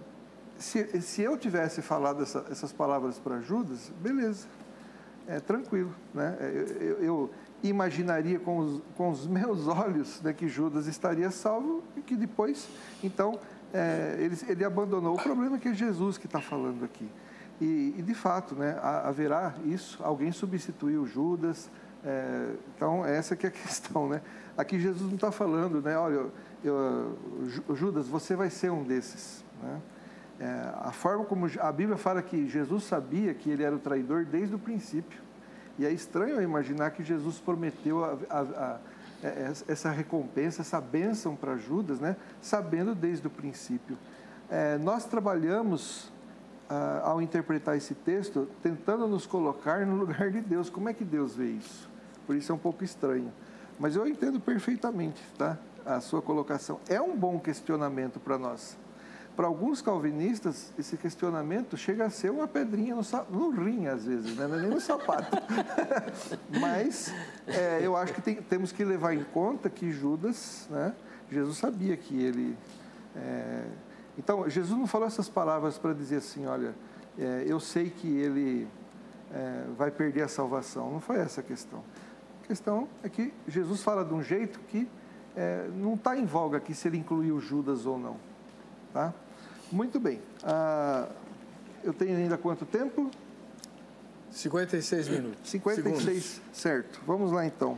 se, se eu tivesse falado essa, essas palavras para Judas, beleza, é tranquilo, né? Eu, eu, eu imaginaria com os, com os meus [laughs] olhos né, que Judas estaria salvo e que depois, então, é, ele, ele abandonou. O problema é que é Jesus que está falando aqui. E, e de fato, né, haverá isso, alguém substituiu Judas. É, então, essa que é a [laughs] questão. Né? Aqui Jesus não está falando, né, olha, eu, Judas, você vai ser um desses. Né? É, a forma como a Bíblia fala que Jesus sabia que ele era o traidor desde o princípio. E é estranho imaginar que Jesus prometeu a, a, é, essa recompensa, essa bênção para Judas, né? sabendo desde o princípio. É, nós trabalhamos ah, ao interpretar esse texto, tentando nos colocar no lugar de Deus. Como é que Deus vê isso? Por isso é um pouco estranho. Mas eu entendo perfeitamente, tá? A sua colocação é um bom questionamento para nós. Para alguns calvinistas, esse questionamento chega a ser uma pedrinha no, no rim, às vezes, né? não é nem no sapato. [laughs] Mas é, eu acho que tem, temos que levar em conta que Judas, né? Jesus sabia que ele é, então, Jesus não falou essas palavras para dizer assim: olha, é, eu sei que ele é, vai perder a salvação. Não foi essa a questão. A questão é que Jesus fala de um jeito que é, não está em voga aqui se ele incluiu Judas ou não. Tá? Muito bem. Ah, eu tenho ainda quanto tempo? 56 minutos. 56, Segundos. certo. Vamos lá então.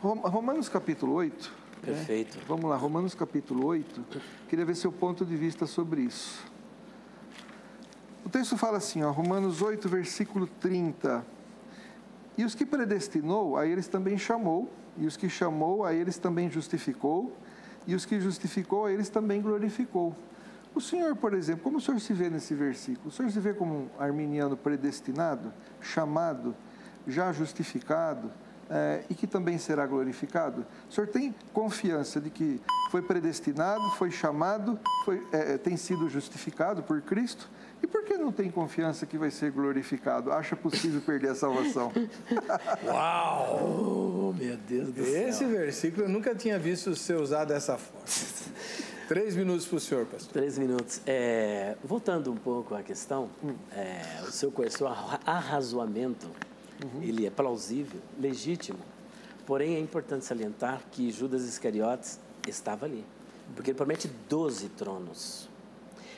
Romanos capítulo 8. Perfeito. Né? Vamos lá, Romanos capítulo 8. Queria ver seu ponto de vista sobre isso. O texto fala assim, ó, Romanos 8, versículo 30. E os que predestinou, a eles também chamou, e os que chamou, a eles também justificou, e os que justificou, a eles também glorificou. O senhor, por exemplo, como o senhor se vê nesse versículo? O senhor se vê como um arminiano predestinado, chamado, já justificado, é, e que também será glorificado? O senhor tem confiança de que foi predestinado, foi chamado, foi, é, tem sido justificado por Cristo? E por que não tem confiança que vai ser glorificado? Acha possível perder a salvação? [laughs] Uau! Oh, meu Deus do céu. Esse versículo eu nunca tinha visto ser usado dessa forma. [laughs] Três minutos para o senhor, pastor. Três minutos. É, voltando um pouco à questão, hum. é, o seu, o seu arrazoamento uhum. ele é plausível, legítimo. Porém, é importante salientar que Judas Iscariotes estava ali, porque ele promete 12 tronos.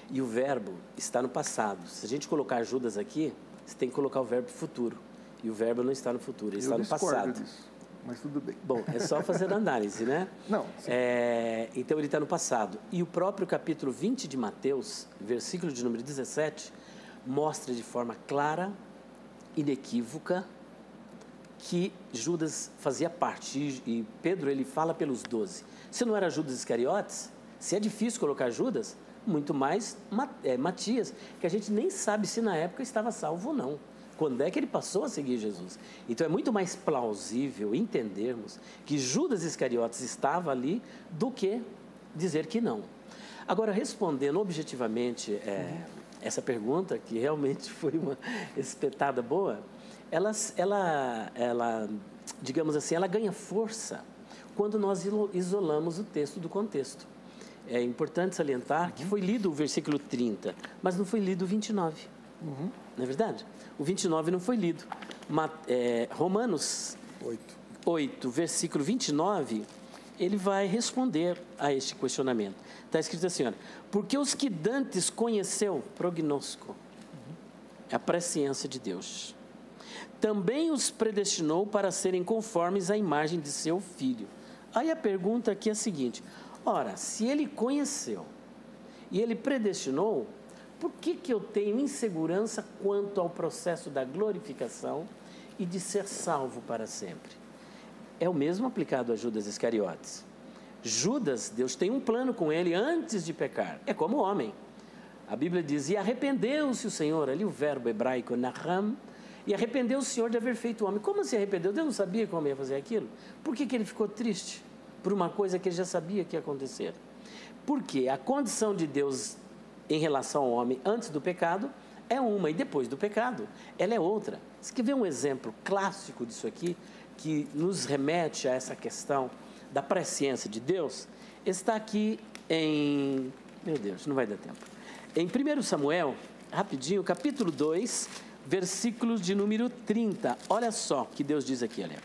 E o verbo está no passado. Se a gente colocar Judas aqui, você tem que colocar o verbo futuro. E o verbo não está no futuro, ele Eu está no passado. Disso, mas tudo bem. Bom, é só fazer análise, né? Não. É, então ele está no passado. E o próprio capítulo 20 de Mateus, versículo de número 17, mostra de forma clara inequívoca que Judas fazia parte. E Pedro ele fala pelos doze. Se não era Judas Iscariotes, se é difícil colocar Judas, muito mais é, Matias, que a gente nem sabe se na época estava salvo ou não. Quando é que ele passou a seguir Jesus? Então é muito mais plausível entendermos que Judas Iscariotes estava ali do que dizer que não. Agora, respondendo objetivamente é, essa pergunta, que realmente [laughs] foi uma espetada boa, ela, ela, ela, digamos assim, ela ganha força quando nós isolamos o texto do contexto. É importante salientar uhum. que foi lido o versículo 30, mas não foi lido o 29. Uhum. Não é verdade? O 29 não foi lido. é, Romanos 8. 8, versículo 29, ele vai responder a este questionamento. Está escrito assim: olha, porque os que Dantes conheceu, prognosco, é a presciência de Deus também os predestinou para serem conformes à imagem de seu filho. Aí a pergunta aqui é a seguinte: ora, se ele conheceu e ele predestinou, Por que, que eu tenho insegurança quanto ao processo da glorificação e de ser salvo para sempre? É o mesmo aplicado a Judas Iscariotes. Judas, Deus tem um plano com ele antes de pecar. É como homem. A Bíblia diz: E arrependeu-se o Senhor, ali o verbo hebraico naham, e arrependeu o Senhor de haver feito o homem. Como se arrependeu? Deus não sabia como ia fazer aquilo? Por que, que ele ficou triste? Por uma coisa que ele já sabia que ia acontecer. Porque a condição de Deus em relação ao homem antes do pecado é uma, e depois do pecado, ela é outra. Você quer ver um exemplo clássico disso aqui, que nos remete a essa questão da presciência de Deus? Está aqui em. Meu Deus, não vai dar tempo. Em 1 Samuel, rapidinho, capítulo 2, versículos de número 30. Olha só que Deus diz aqui, olha.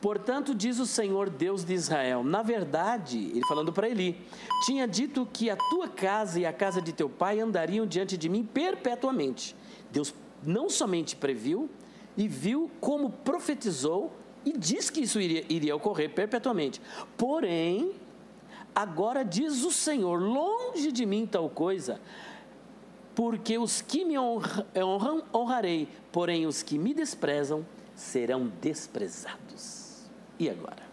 Portanto, diz o Senhor Deus de Israel: Na verdade, ele falando para Eli, tinha dito que a tua casa e a casa de teu pai andariam diante de mim perpetuamente. Deus não somente previu e viu como profetizou e diz que isso iria, iria ocorrer perpetuamente. Porém, agora diz o Senhor: longe de mim tal coisa, porque os que me honram, honrarei, porém os que me desprezam serão desprezados. E agora?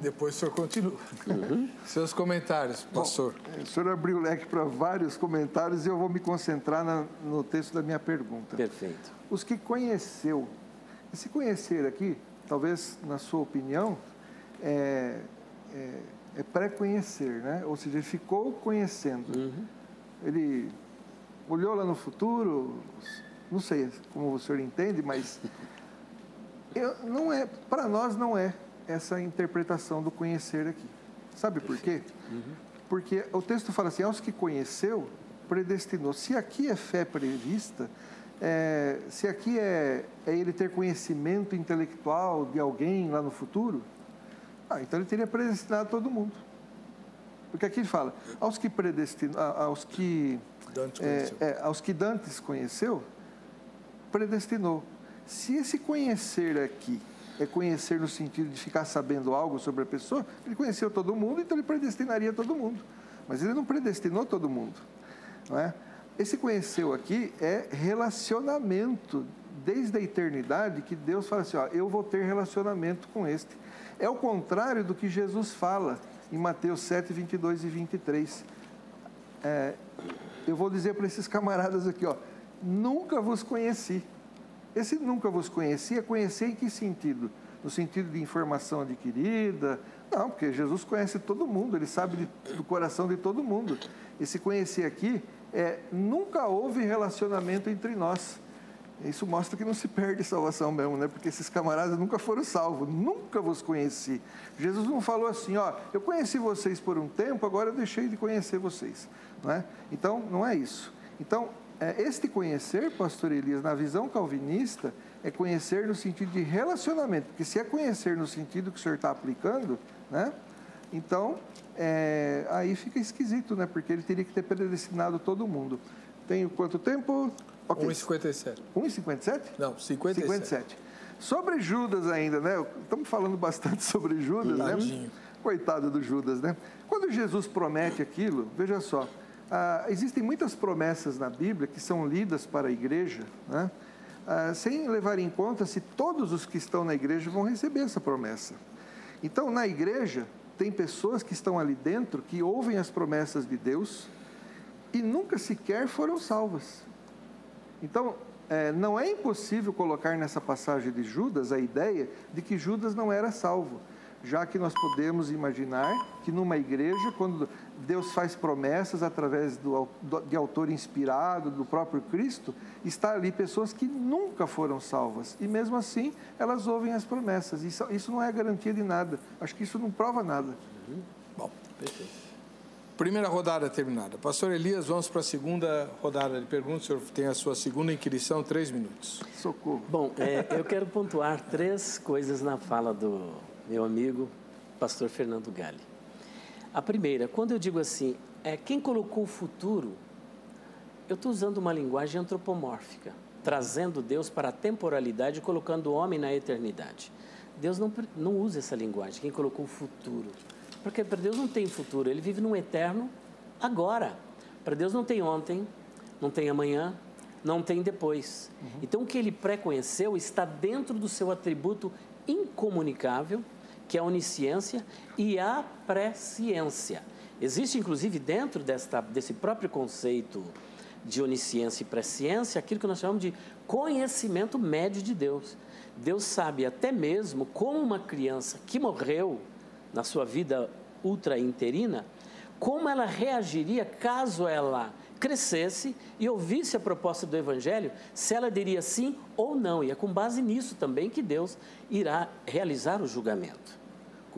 Depois o senhor continua. Uhum. [laughs] Seus comentários, pastor. Bom, o senhor abriu o leque para vários comentários e eu vou me concentrar na, no texto da minha pergunta. Perfeito. Os que conheceu, esse conhecer aqui, talvez na sua opinião, é, é, é pré-conhecer, né? Ou seja, ele ficou conhecendo. Uhum. Ele olhou lá no futuro, não sei como o senhor entende, mas [laughs] eu, não é, para nós não é essa interpretação do conhecer aqui. Sabe por quê? Uhum. Porque o texto fala assim: aos que conheceu, predestinou. Se aqui é fé prevista, é, se aqui é, é, ele ter conhecimento intelectual de alguém lá no futuro, ah, então ele teria predestinado todo mundo. Porque aqui ele fala, aos que predestinou, aos que, é, é, aos que Dantes conheceu, predestinou. Se esse conhecer aqui é conhecer no sentido de ficar sabendo algo sobre a pessoa, ele conheceu todo mundo, então ele predestinaria todo mundo. Mas ele não predestinou todo mundo. Não é? Esse conheceu aqui é relacionamento. Desde a eternidade que Deus fala assim: ó, eu vou ter relacionamento com este. É o contrário do que Jesus fala em Mateus 7, 22 e 23. É, eu vou dizer para esses camaradas aqui: ó, nunca vos conheci. Esse nunca vos conhecia, conhecer em que sentido? No sentido de informação adquirida? Não, porque Jesus conhece todo mundo, ele sabe de, do coração de todo mundo. Esse conhecer aqui é nunca houve relacionamento entre nós. Isso mostra que não se perde salvação mesmo, né? Porque esses camaradas nunca foram salvos, nunca vos conheci. Jesus não falou assim, ó, eu conheci vocês por um tempo, agora eu deixei de conhecer vocês, não é? Então, não é isso. Então, é, este conhecer, pastor Elias, na visão calvinista, é conhecer no sentido de relacionamento, porque se é conhecer no sentido que o senhor está aplicando, né? Então, é, aí fica esquisito, né? Porque ele teria que ter predestinado todo mundo. Tenho quanto tempo? Okay. 1,57. 1,57? Não, 57. 57. Sobre Judas ainda, né? Estamos falando bastante [laughs] sobre Judas, né? Tadinho. né? Coitado do Judas, né? Quando Jesus promete aquilo, veja só, ah, existem muitas promessas na Bíblia que são lidas para a igreja, né? ah, sem levar em conta se todos os que estão na igreja vão receber essa promessa. Então, na igreja, tem pessoas que estão ali dentro que ouvem as promessas de Deus e nunca sequer foram salvas. Então, é, não é impossível colocar nessa passagem de Judas a ideia de que Judas não era salvo já que nós podemos imaginar que numa igreja, quando Deus faz promessas através do, de autor inspirado, do próprio Cristo, está ali pessoas que nunca foram salvas. E mesmo assim, elas ouvem as promessas. Isso, isso não é garantia de nada. Acho que isso não prova nada. Uhum. Bom, perfeito. Primeira rodada terminada. Pastor Elias, vamos para a segunda rodada de perguntas. O senhor tem a sua segunda inquirição, três minutos. Socorro. Bom, é, eu quero pontuar três coisas na fala do meu amigo, pastor Fernando Galli. A primeira, quando eu digo assim, é quem colocou o futuro, eu estou usando uma linguagem antropomórfica, trazendo Deus para a temporalidade e colocando o homem na eternidade. Deus não, não usa essa linguagem, quem colocou o futuro. Porque para Deus não tem futuro, ele vive num eterno agora. Para Deus não tem ontem, não tem amanhã, não tem depois. Uhum. Então, o que ele pré-conheceu está dentro do seu atributo incomunicável, que é a onisciência e a presciência. Existe, inclusive, dentro desta, desse próprio conceito de onisciência e presciência, aquilo que nós chamamos de conhecimento médio de Deus. Deus sabe até mesmo como uma criança que morreu na sua vida ultra-interina, como ela reagiria caso ela crescesse e ouvisse a proposta do Evangelho, se ela diria sim ou não. E é com base nisso também que Deus irá realizar o julgamento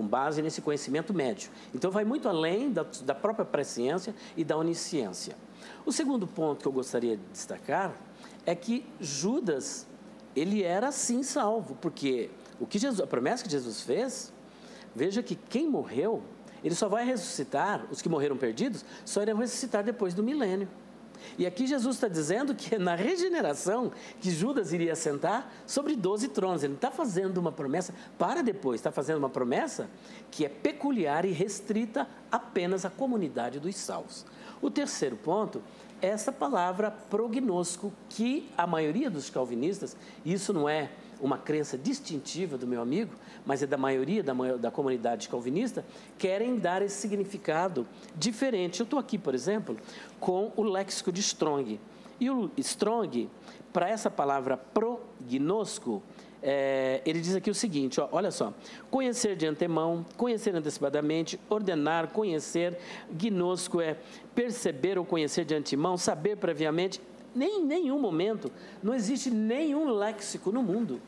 com base nesse conhecimento médio. Então, vai muito além da, da própria presciência e da onisciência. O segundo ponto que eu gostaria de destacar é que Judas, ele era sim salvo, porque o que Jesus, a promessa que Jesus fez, veja que quem morreu, ele só vai ressuscitar, os que morreram perdidos, só irão ressuscitar depois do milênio. E aqui Jesus está dizendo que é na regeneração que Judas iria sentar sobre 12 tronos. Ele está fazendo uma promessa para depois, está fazendo uma promessa que é peculiar e restrita apenas à comunidade dos salvos. O terceiro ponto é essa palavra prognosco, que a maioria dos calvinistas, isso não é uma crença distintiva do meu amigo, mas é da maioria da, da comunidade calvinista, querem dar esse significado diferente. Eu estou aqui, por exemplo, com o léxico de Strong. E o Strong, para essa palavra prognosco, é, ele diz aqui o seguinte: ó, olha só. Conhecer de antemão, conhecer antecipadamente, ordenar, conhecer. Gnosco é perceber ou conhecer de antemão, saber previamente. Nem em nenhum momento, não existe nenhum léxico no mundo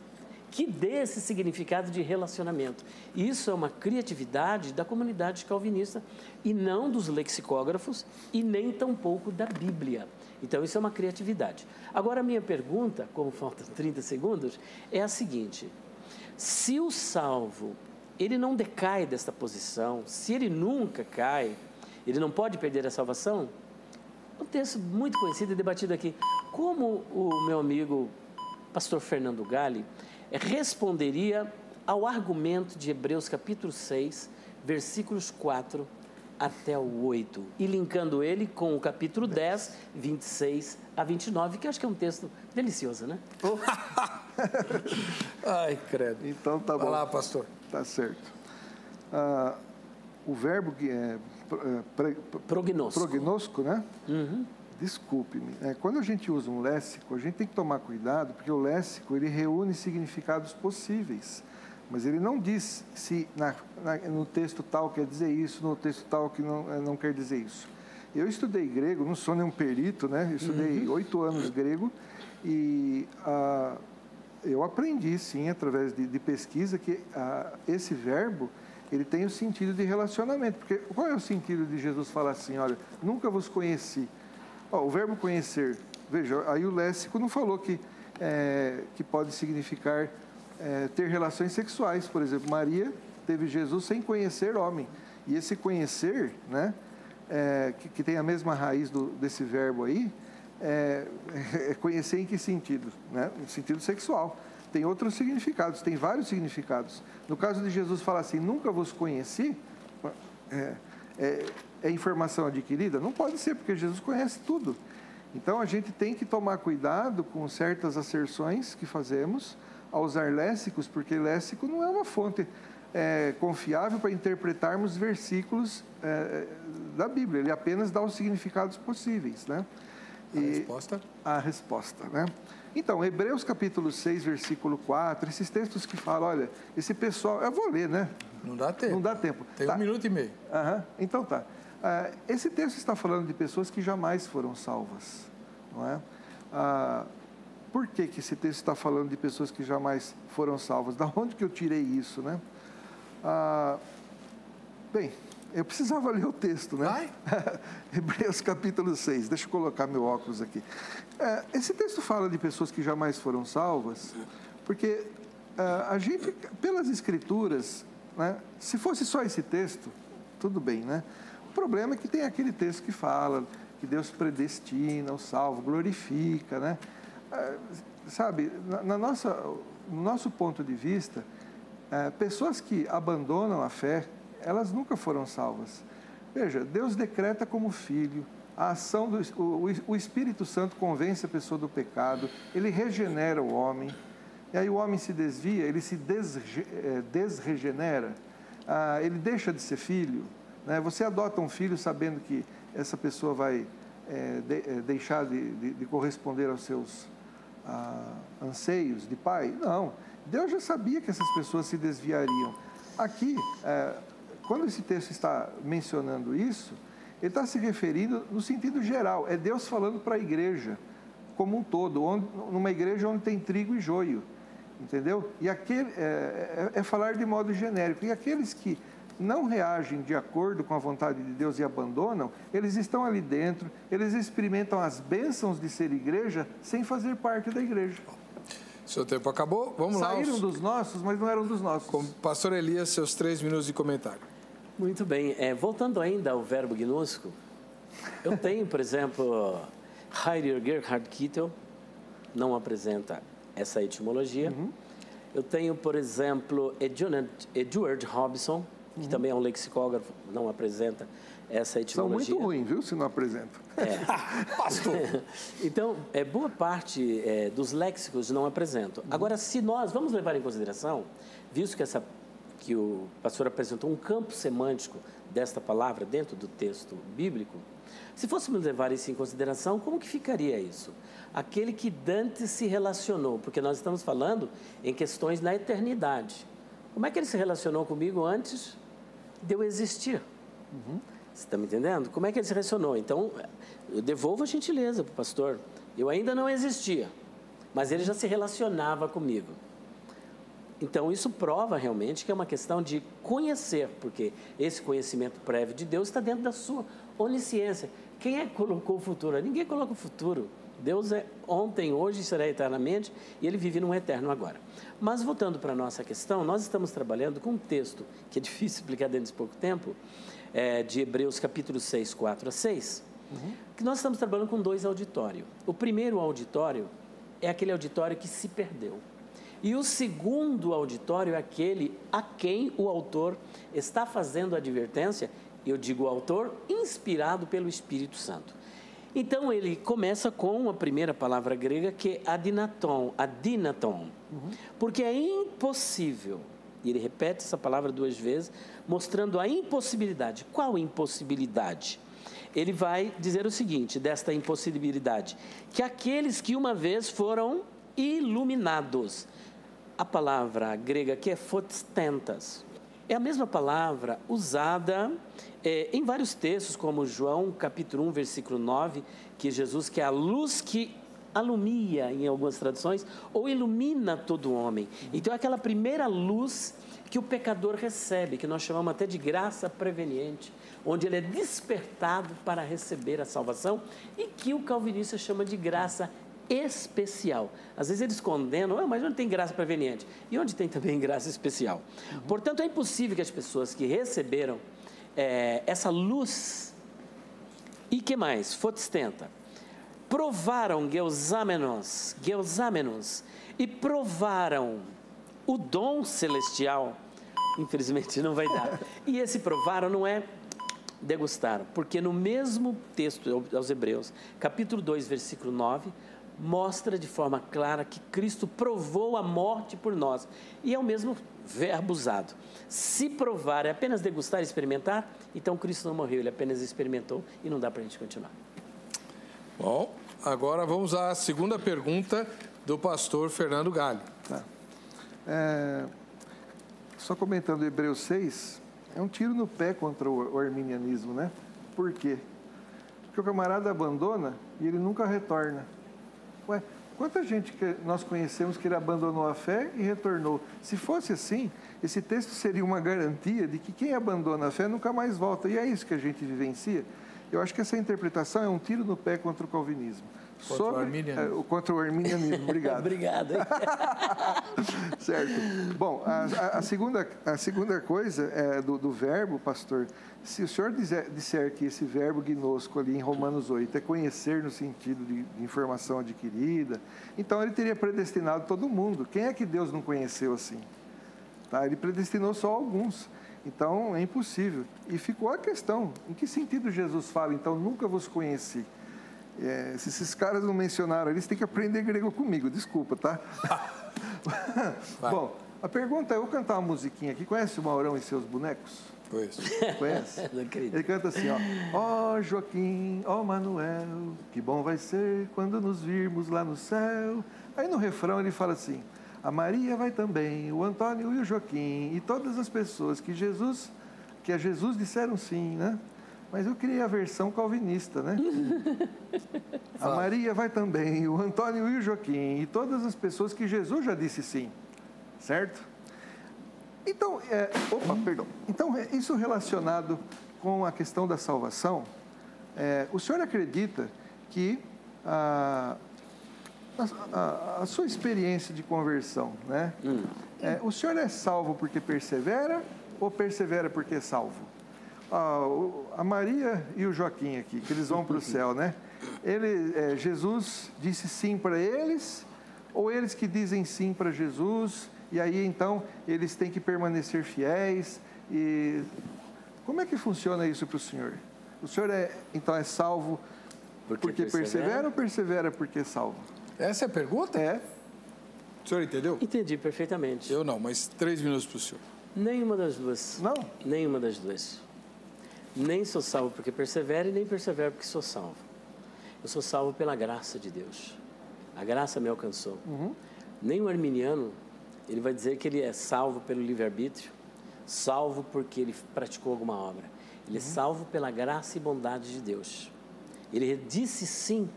que dê esse significado de relacionamento. Isso é uma criatividade da comunidade calvinista e não dos lexicógrafos e nem tampouco da Bíblia. Então, isso é uma criatividade. Agora, a minha pergunta, como faltam [laughs] 30 segundos, é a seguinte: se o salvo ele não decai desta posição, se ele nunca cai, ele não pode perder a salvação? Um texto muito conhecido e debatido aqui. Como o meu amigo pastor Fernando Galli responderia ao argumento de Hebreus capítulo 6, versículos 4 até o 8, e linkando ele com o capítulo 10, 26 a 29, que acho que é um texto delicioso, né? [laughs] Ai, credo. Então tá bom. Vai lá, pastor. Tá certo. Ah, o verbo que é, é pre, prognosco. prognosco, né? Uhum. Desculpe-me. É, quando a gente usa um léxico, a gente tem que tomar cuidado, porque o léxico ele reúne significados possíveis. Mas ele não diz se na, na, no texto tal quer dizer isso, no texto tal que não, eh, não quer dizer isso. Eu estudei grego, não sou nenhum perito, né? Eu estudei uhum. oito uhum. anos grego e ah, eu aprendi, sim, através de, de pesquisa, que ah, esse verbo ele tem o sentido de relacionamento. Porque qual é o sentido de Jesus falar assim, olha, nunca vos conheci? o verbo conhecer, veja, aí o léxico não falou que, é, que pode significar é, ter relações sexuais. Por exemplo, Maria teve Jesus sem conhecer homem. E esse conhecer, né, é, que, que, tem a mesma raiz do, desse verbo aí, é, [laughs] é, conhecer em que sentido? Né? No sentido sexual. Tem outros significados, tem vários significados. No caso de Jesus falar assim, nunca vos conheci, é, é, é informação adquirida? Não pode ser, porque Jesus conhece tudo. Então a gente tem que tomar cuidado com certas asserções que fazemos ao usar léxicos, porque léxico não é uma fonte é, confiável para interpretarmos versículos é, da Bíblia. Ele apenas dá os significados possíveis, né? E a resposta? A resposta, né? Então, Hebreus capítulo 6, versículo 4, esses textos que falam, olha, esse pessoal, eu vou ler, né? Não dá tempo. Não dá tempo. Tem tá. um minuto e meio. Uhum. Então tá. Uh, esse texto está falando de pessoas que jamais foram salvas, não é? Uh, por que, que esse texto está falando de pessoas que jamais foram salvas? Da onde que eu tirei isso, né? Uh, bem, eu precisava [laughs] ler o texto, né? Vai. [laughs] Hebreus capítulo 6. Deixa eu colocar meu óculos aqui. É, esse texto fala de pessoas que jamais foram salvas, porque a gente, pelas escrituras, né, se fosse só esse texto, tudo bem, né? O problema é que tem aquele texto que fala que Deus predestina o salvo, glorifica, né? É, sabe, na, na, nossa, no nosso ponto de vista, é, pessoas que abandonam a fé, elas nunca foram salvas. Veja, Deus decreta como filho, A ação do o, o Espírito Santo convence a pessoa do pecado, ele regenera o homem. E aí o homem se desvia, ele se eh, desregenera, ah, ele deixa de ser filho. Né? Você adota um filho sabendo que essa pessoa vai é, de, é, deixar de, de, de, corresponder aos seus ah, anseios de pai? Não. Deus já sabia que essas pessoas se desviariam. Aqui, é, quando esse texto está mencionando isso, ele está se referindo no sentido geral. É Deus falando para a igreja como um todo, onde, numa igreja onde tem trigo e joio, entendeu? E aquele, é, é, é falar de modo genérico. E aqueles que não reagem de acordo com a vontade de Deus e abandonam, eles estão ali dentro, eles experimentam as bênçãos de ser igreja sem fazer parte da igreja. Seu tempo acabou, vamos Saíram lá. Saíram dos nossos, mas não eram dos nossos. Com Pastor Elias, seus três minutos de comentário. Muito bem. É, voltando ainda ao verbo gnosco, eu tenho, por exemplo, Heidegger Gerhard Kittel, não apresenta essa etimologia. Uhum. Eu tenho, por exemplo, Edward Hobson, que uhum. também é um lexicógrafo, não apresenta essa etimologia. São muito ruins, viu, se não apresenta. É. [laughs] Pastor! [laughs] então, é, boa parte é, dos léxicos não apresentam. Uhum. Agora, se nós vamos levar em consideração, visto que, essa, que o pastor apresentou um campo semântico desta palavra dentro do texto bíblico, se fôssemos levar isso em consideração, como que ficaria isso? Aquele que Dante se relacionou, porque nós estamos falando em questões na eternidade. Como é que ele se relacionou comigo antes de eu existir. Uhum. Você está me entendendo? Como é que ele se relacionou? Então, eu devolvo a gentileza para o pastor. Eu ainda não existia, mas ele já se relacionava comigo. Então, isso prova realmente que é uma questão de conhecer, porque esse conhecimento prévio de Deus está dentro da sua onisciência. Quem é que colocou o futuro? Ninguém coloca o futuro. Deus é ontem, hoje e será eternamente, e ele vive num eterno agora. Mas voltando para a nossa questão, nós estamos trabalhando com um texto que é difícil explicar dentro de pouco tempo, é, de Hebreus capítulo 6, 4 a 6, uhum. que nós estamos trabalhando com dois auditórios. O primeiro auditório é aquele auditório que se perdeu. E o segundo auditório é aquele a quem o autor está fazendo a advertência, eu digo o autor, inspirado pelo Espírito Santo. Então ele começa com a primeira palavra grega que é adinaton, adinaton, uhum. porque é impossível. E ele repete essa palavra duas vezes, mostrando a impossibilidade. Qual impossibilidade? Ele vai dizer o seguinte desta impossibilidade: que aqueles que uma vez foram iluminados. A palavra grega que é fotentas, é a mesma palavra usada é, em vários textos, como João capítulo 1, versículo 9, que Jesus que é a luz que alumia em algumas traduções, ou ilumina todo homem. Então é aquela primeira luz que o pecador recebe, que nós chamamos até de graça preveniente, onde ele é despertado para receber a salvação e que o calvinista chama de graça especial. Às vezes eles condenam, ah, mas onde tem graça preveniente? E onde tem também [laughs] graça especial? Uhum. Portanto, é impossível que as pessoas que receberam é, essa luz e que mais? Fotestenta. Provaram Geusamenos, Geusamenos e provaram o dom celestial. Infelizmente não vai dar. [laughs] E esse provaram não é degustaram, porque no mesmo texto aos Hebreus, capítulo 2, versículo 9, mostra de forma clara que Cristo provou a morte por nós. E é o mesmo verbo usado. Se provar é apenas degustar e experimentar, então Cristo não morreu, ele apenas experimentou e não dá para a gente continuar. Bom, agora vamos à segunda pergunta do pastor Fernando Galho. Tá. É, só comentando Hebreus 6, é um tiro no pé contra o arminianismo, né? Por quê? Porque o camarada abandona e ele nunca retorna. Ué, quanta gente que nós conhecemos que ele abandonou a fé e retornou? Se fosse assim, esse texto seria uma garantia de que quem abandona a fé nunca mais volta. E é isso que a gente vivencia. Eu acho que essa interpretação é um tiro no pé contra o calvinismo. Contra Sobre, o arminianismo. É, contra o arminianismo, obrigado. [laughs] obrigado. [laughs] certo. Bom, a, a, segunda, a segunda coisa é do, do verbo, pastor, se o senhor disser, disser, que esse verbo gnosco ali em Romanos 8 é conhecer no sentido de, de, informação adquirida, então ele teria predestinado todo mundo. Quem é que Deus não conheceu assim? Tá? Ele predestinou só alguns. Então, é impossível. E ficou a questão, em que sentido Jesus fala, então, nunca vos conheci? É, se esses caras não mencionaram, eles têm que aprender grego comigo, desculpa, tá? [laughs] Bom, a pergunta é, eu vou cantar uma musiquinha aqui. Conhece o Maurão e seus bonecos? Conheço. Conhece? [laughs] Não acredito. Ele canta assim, ó. Ó Joaquim, ó Manuel, que bom vai ser quando nos virmos lá no céu. Aí no refrão ele fala assim, a Maria vai também, o Antônio e o Joaquim, e todas as pessoas que Jesus, que a Jesus disseram sim, né? Mas eu queria a versão calvinista, né? a Maria vai também, o Antônio e o Joaquim, e todas as pessoas que Jesus já disse sim, certo? Então, é, opa, perdão. Então, é, isso relacionado com a questão da salvação, é, o senhor acredita que a, a, a, a sua experiência de conversão, né? Hum. É, o senhor é salvo porque persevera ou persevera porque é salvo? Ah, a Maria e o Joaquim aqui, que eles vão para o [laughs] céu, né? Ele, é, Jesus disse sim para eles, ou eles que dizem sim para Jesus, e aí então eles têm que permanecer fiéis. E como é que funciona isso para o senhor? O senhor é então é salvo porque, persevera ou persevera porque é salvo? Essa é a pergunta? É. O senhor entendeu? Entendi perfeitamente. Eu não, mas três minutos para o senhor. Nenhuma das duas. Não? Nenhuma das duas. Nem sou salvo porque persevero e nem persevero porque sou salvo. Eu sou salvo pela graça de Deus. A graça me alcançou. Nem o arminiano, ele vai dizer que ele é salvo pelo livre-arbítrio, salvo porque ele praticou alguma obra. Ele é salvo pela graça e bondade de Deus. Ele disse sim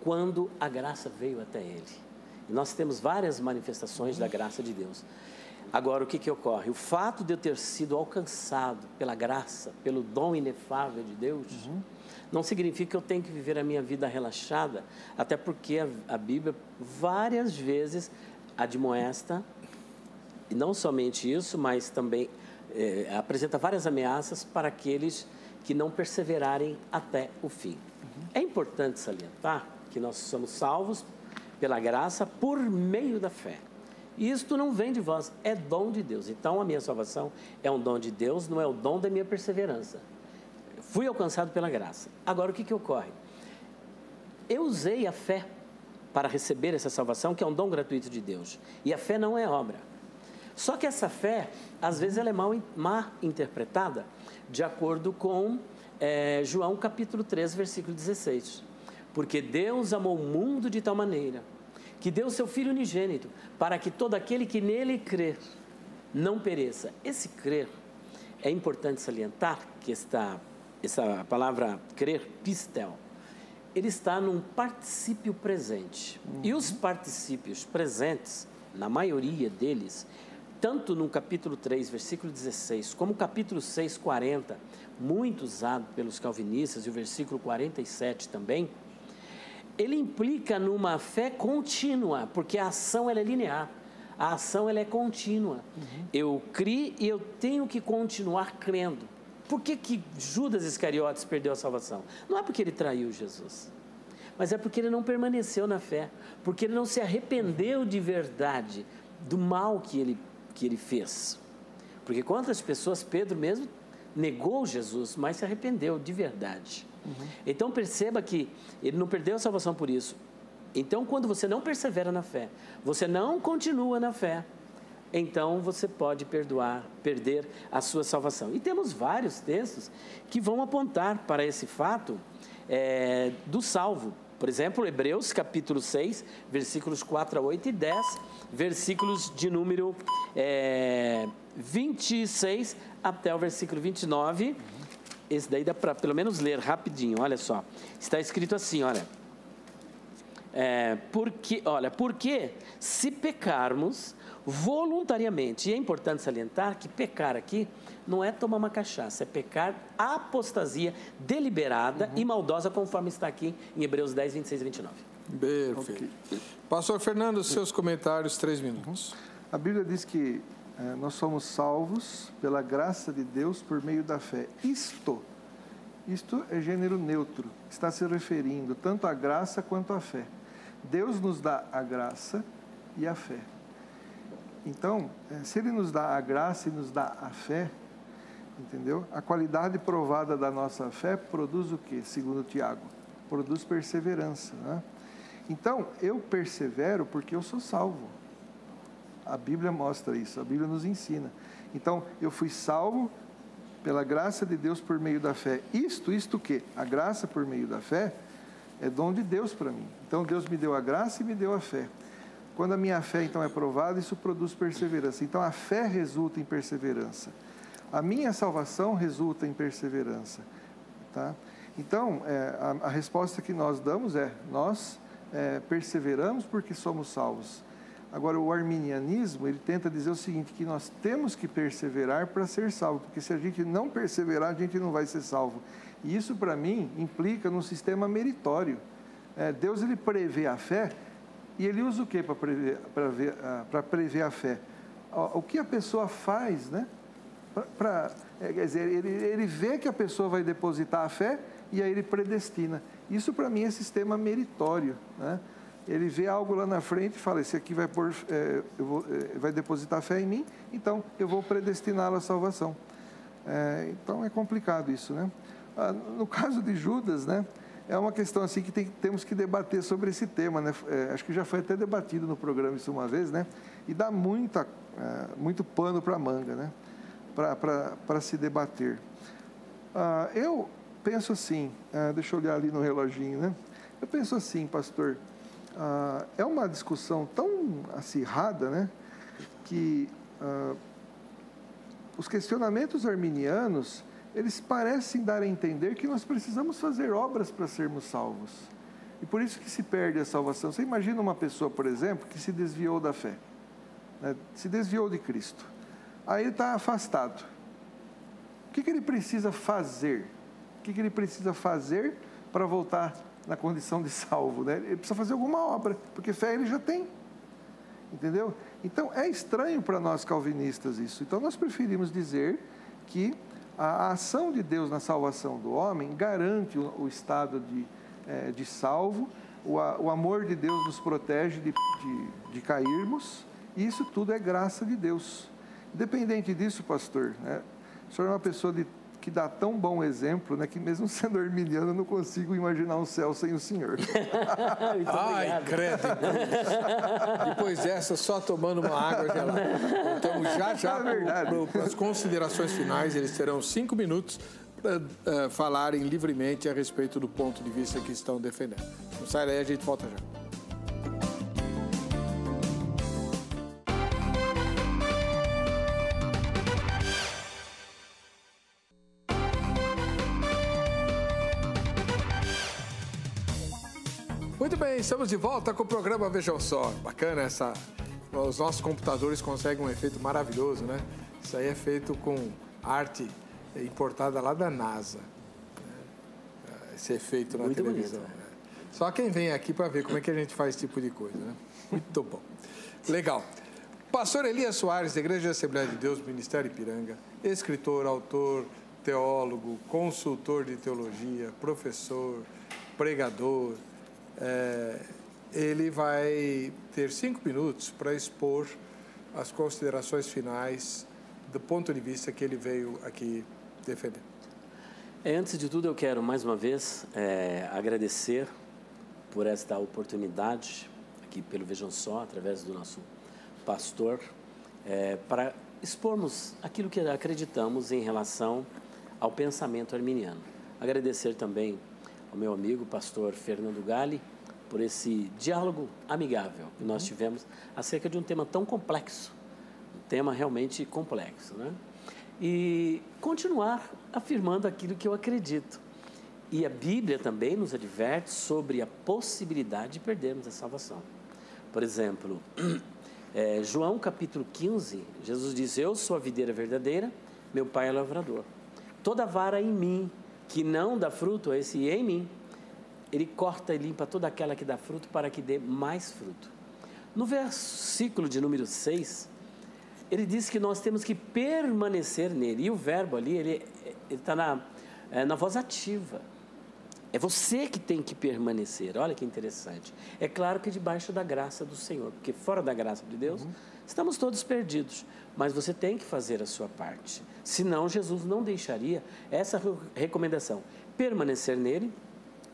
quando a graça veio até ele. E nós temos várias manifestações da graça de Deus. Agora, o que, que ocorre? O fato de eu ter sido alcançado pela graça, pelo dom inefável de Deus, não significa que eu tenho que viver a minha vida relaxada, até porque a, a Bíblia várias vezes admoesta, e não somente isso, mas também eh, apresenta várias ameaças para aqueles que não perseverarem até o fim. É importante salientar que nós somos salvos pela graça por meio da fé. Isto não vem de vós, é dom de Deus. Então a minha salvação é um dom de Deus, não é o dom da minha perseverança. Fui alcançado pela graça. Agora o que, que ocorre? Eu usei a fé para receber essa salvação, que é um dom gratuito de Deus. E a fé não é obra. Só que essa fé, às vezes, ela é mal, interpretada, de acordo com eh, João capítulo 3, versículo 16. Porque Deus amou o mundo de tal maneira que deu seu Filho unigênito, para que todo aquele que nele crer não pereça. Esse crer, é importante salientar que esta, essa palavra crer, pistel, ele está num particípio presente. E os particípios presentes, na maioria deles, tanto no capítulo 3, versículo 16, como capítulo 6, 40, muito usado pelos calvinistas, e o versículo 47 também, ele implica numa fé contínua, porque a ação ela é linear. A ação ela é contínua. Eu criei e eu tenho que continuar crendo. Por que, que Judas Iscariotes perdeu a salvação? Não é porque ele traiu Jesus, mas é porque ele não permaneceu na fé, porque ele não se arrependeu de verdade do mal que ele, que ele fez. Porque quantas pessoas, Pedro mesmo negou Jesus, mas se arrependeu de verdade. Então perceba que ele não perdeu a salvação por isso. Então, quando você não persevera na fé, você não continua na fé, então você pode perdoar, perder a sua salvação. E temos vários textos que vão apontar para esse fato é, do salvo. Por exemplo, Hebreus capítulo 6, versículos 4 a 8 e 10, versículos de número é, 26 até o versículo 29. Esse daí dá para pelo menos ler rapidinho, olha só. Está escrito assim, olha. É, porque, olha, porque se pecarmos voluntariamente, e é importante salientar que pecar aqui não é tomar uma cachaça, é pecar apostasia deliberada e maldosa, conforme está aqui em Hebreus 10, 26 e 29. Perfeito. Pastor Fernando, seus comentários, três minutos. A Bíblia diz que nós somos salvos pela graça de Deus por meio da fé. Isto, isto é gênero neutro, está se referindo tanto à graça quanto à fé. Deus nos dá a graça e a fé. Então, é, se Ele nos dá a graça e nos dá a fé, entendeu? A qualidade provada da nossa fé produz o que, segundo Tiago? Produz perseverança. Né? Então, eu persevero porque eu sou salvo. A Bíblia mostra isso, a Bíblia nos ensina. Então, eu fui salvo pela graça de Deus por meio da fé. Isto, isto quê? A graça por meio da fé é dom de Deus para mim. Então, Deus me deu a graça e me deu a fé. Quando a minha fé, então, é provada, isso produz perseverança. Então, a fé resulta em perseverança. A minha salvação resulta em perseverança. Tá? Então, é, a, a, resposta que nós damos é: nós é, perseveramos porque somos salvos. Agora, o arminianismo, ele tenta dizer o seguinte, que nós temos que perseverar para ser salvo, porque se a gente não perseverar, a gente não vai ser salvo. E isso, para mim, implica num sistema meritório. É, Deus, ele prevê a fé, e ele usa o que para prever, prever, uh, prever a fé? O, que a pessoa faz, né? Pra, é, quer dizer, ele, ele vê que a pessoa vai depositar a fé, e aí ele predestina. Isso, para mim, é sistema meritório, né? Ele vê algo lá na frente e fala: esse aqui vai, pôr, é, vou, é, vai depositar fé em mim, então eu vou predestiná-lo à salvação. É, então é complicado isso, né? Ah, no caso de Judas, né? É uma questão assim que tem, temos que debater sobre esse tema, né? É, acho que já foi até debatido no programa isso uma vez, né? E dá muita, é, muito pano para manga, né? Para se debater. Ah, eu penso assim, ah, deixa eu olhar ali no reloginho, né? Eu penso assim, pastor, ah, é uma discussão tão acirrada, né, que ah, os questionamentos arminianos eles parecem dar a entender que nós precisamos fazer obras para sermos salvos. E por isso que se perde a salvação. Você imagina uma pessoa, por exemplo, que se desviou da fé, né, se desviou de Cristo. Aí ele está afastado. O que, que ele precisa fazer? O que, que ele precisa fazer para voltar na condição de salvo, né? Ele precisa fazer alguma obra, porque fé ele já tem. Entendeu? Então é estranho para nós calvinistas isso. Então nós preferimos dizer que a ação de Deus na salvação do homem garante o, estado de, é, de salvo, o, o, amor de Deus nos protege de, de, de, cairmos, e isso tudo é graça de Deus. Independente disso, pastor, né? o senhor é uma pessoa de que dá tão bom exemplo, né, que mesmo [laughs] sendo arminiano eu não consigo imaginar um céu sem o Senhor. [laughs] Ai, credo. Depois dessa, só tomando uma água gelada. Então, já já, é para as considerações finais, eles terão cinco minutos para uh, eh, falarem livremente a respeito do ponto de vista que estão defendendo. Então, sai daí, a gente volta já. Estamos de volta com o programa Vejam Só. Bacana essa. Os nossos computadores conseguem um efeito maravilhoso, né? Isso aí é feito com arte importada lá da NASA. Né? Esse efeito na Muito televisão. Bonito, né? Só quem vem aqui para ver como é que a gente faz esse tipo de coisa, né? Muito bom. Legal. Pastor Elias Soares, da Igreja Assembleia de Deus, Ministério Ipiranga, escritor, autor, teólogo, consultor de teologia, professor, pregador, é, ele vai ter cinco minutos para expor as considerações finais do ponto de vista que ele veio aqui defender. É, antes de tudo, eu quero mais uma vez é, agradecer por esta oportunidade aqui pelo Vejam Só, através do nosso pastor, é, para expormos aquilo que acreditamos em relação ao pensamento arminiano. Agradecer também ao meu amigo, pastor Fernando Gali, por esse diálogo amigável que nós uhum. tivemos acerca de um tema tão complexo, um tema realmente complexo, né? E continuar afirmando aquilo que eu acredito. E a Bíblia também nos adverte sobre a possibilidade de perdermos a salvação. Por exemplo, é, [clears throat] João capítulo 15, Jesus diz: Eu sou a videira verdadeira, meu pai é lavrador. Toda vara em mim que não dá fruto, esse em mim, ele corta e limpa toda aquela que dá fruto para que dê mais fruto. No versículo de número 6, ele diz que nós temos que permanecer nele. E o verbo ali, ele está na, é, na voz ativa. É você que tem que permanecer. Olha que interessante. É claro que debaixo da graça do Senhor, porque fora da graça de Deus, uhum. estamos todos perdidos, mas você tem que fazer a sua parte. Senão, Jesus não deixaria essa recomendação: permanecer nele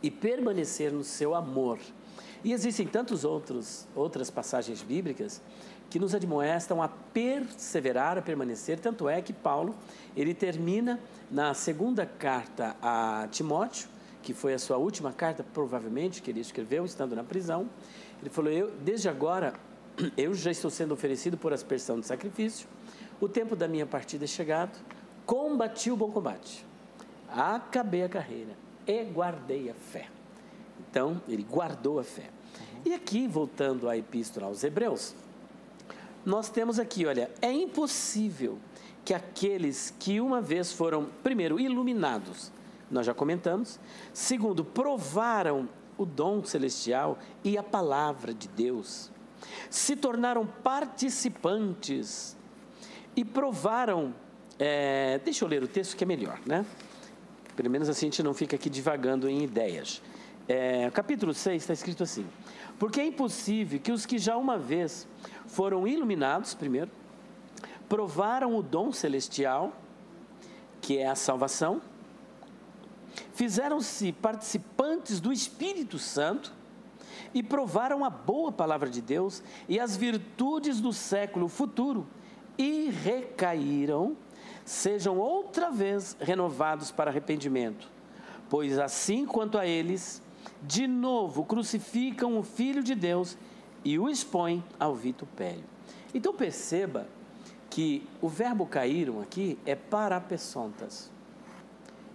e permanecer no seu amor. E existem tantas outras passagens bíblicas que nos admoestam a perseverar, a permanecer. Tanto é que Paulo, ele termina na segunda carta a Timóteo, que foi a sua última carta, provavelmente, que ele escreveu estando na prisão. Ele falou: eu, Desde agora, [clears throat] eu já estou sendo oferecido por aspersão de sacrifício, o tempo da minha partida é chegado, combati o bom combate, acabei a carreira e guardei a fé. Então, ele guardou a fé. E aqui, voltando à epístola aos Hebreus, nós temos aqui, olha, é impossível que aqueles que uma vez foram, primeiro, iluminados, nós já comentamos, segundo, provaram o dom celestial e a palavra de Deus, se tornaram participantes e provaram. É, deixa eu ler o texto que é melhor, né? Pelo menos assim a gente não fica aqui divagando em ideias. É, capítulo 6 está escrito assim: Porque é impossível que os que já uma vez foram iluminados, primeiro, provaram o dom celestial, que é a salvação, fizeram-se participantes do Espírito Santo e provaram a boa palavra de Deus e as virtudes do século futuro e recaíram, sejam outra vez renovados para arrependimento. Pois assim quanto a eles, de novo crucificam o Filho de Deus e o expõem ao vitupério. Então perceba que o verbo caíram aqui é parapessontas.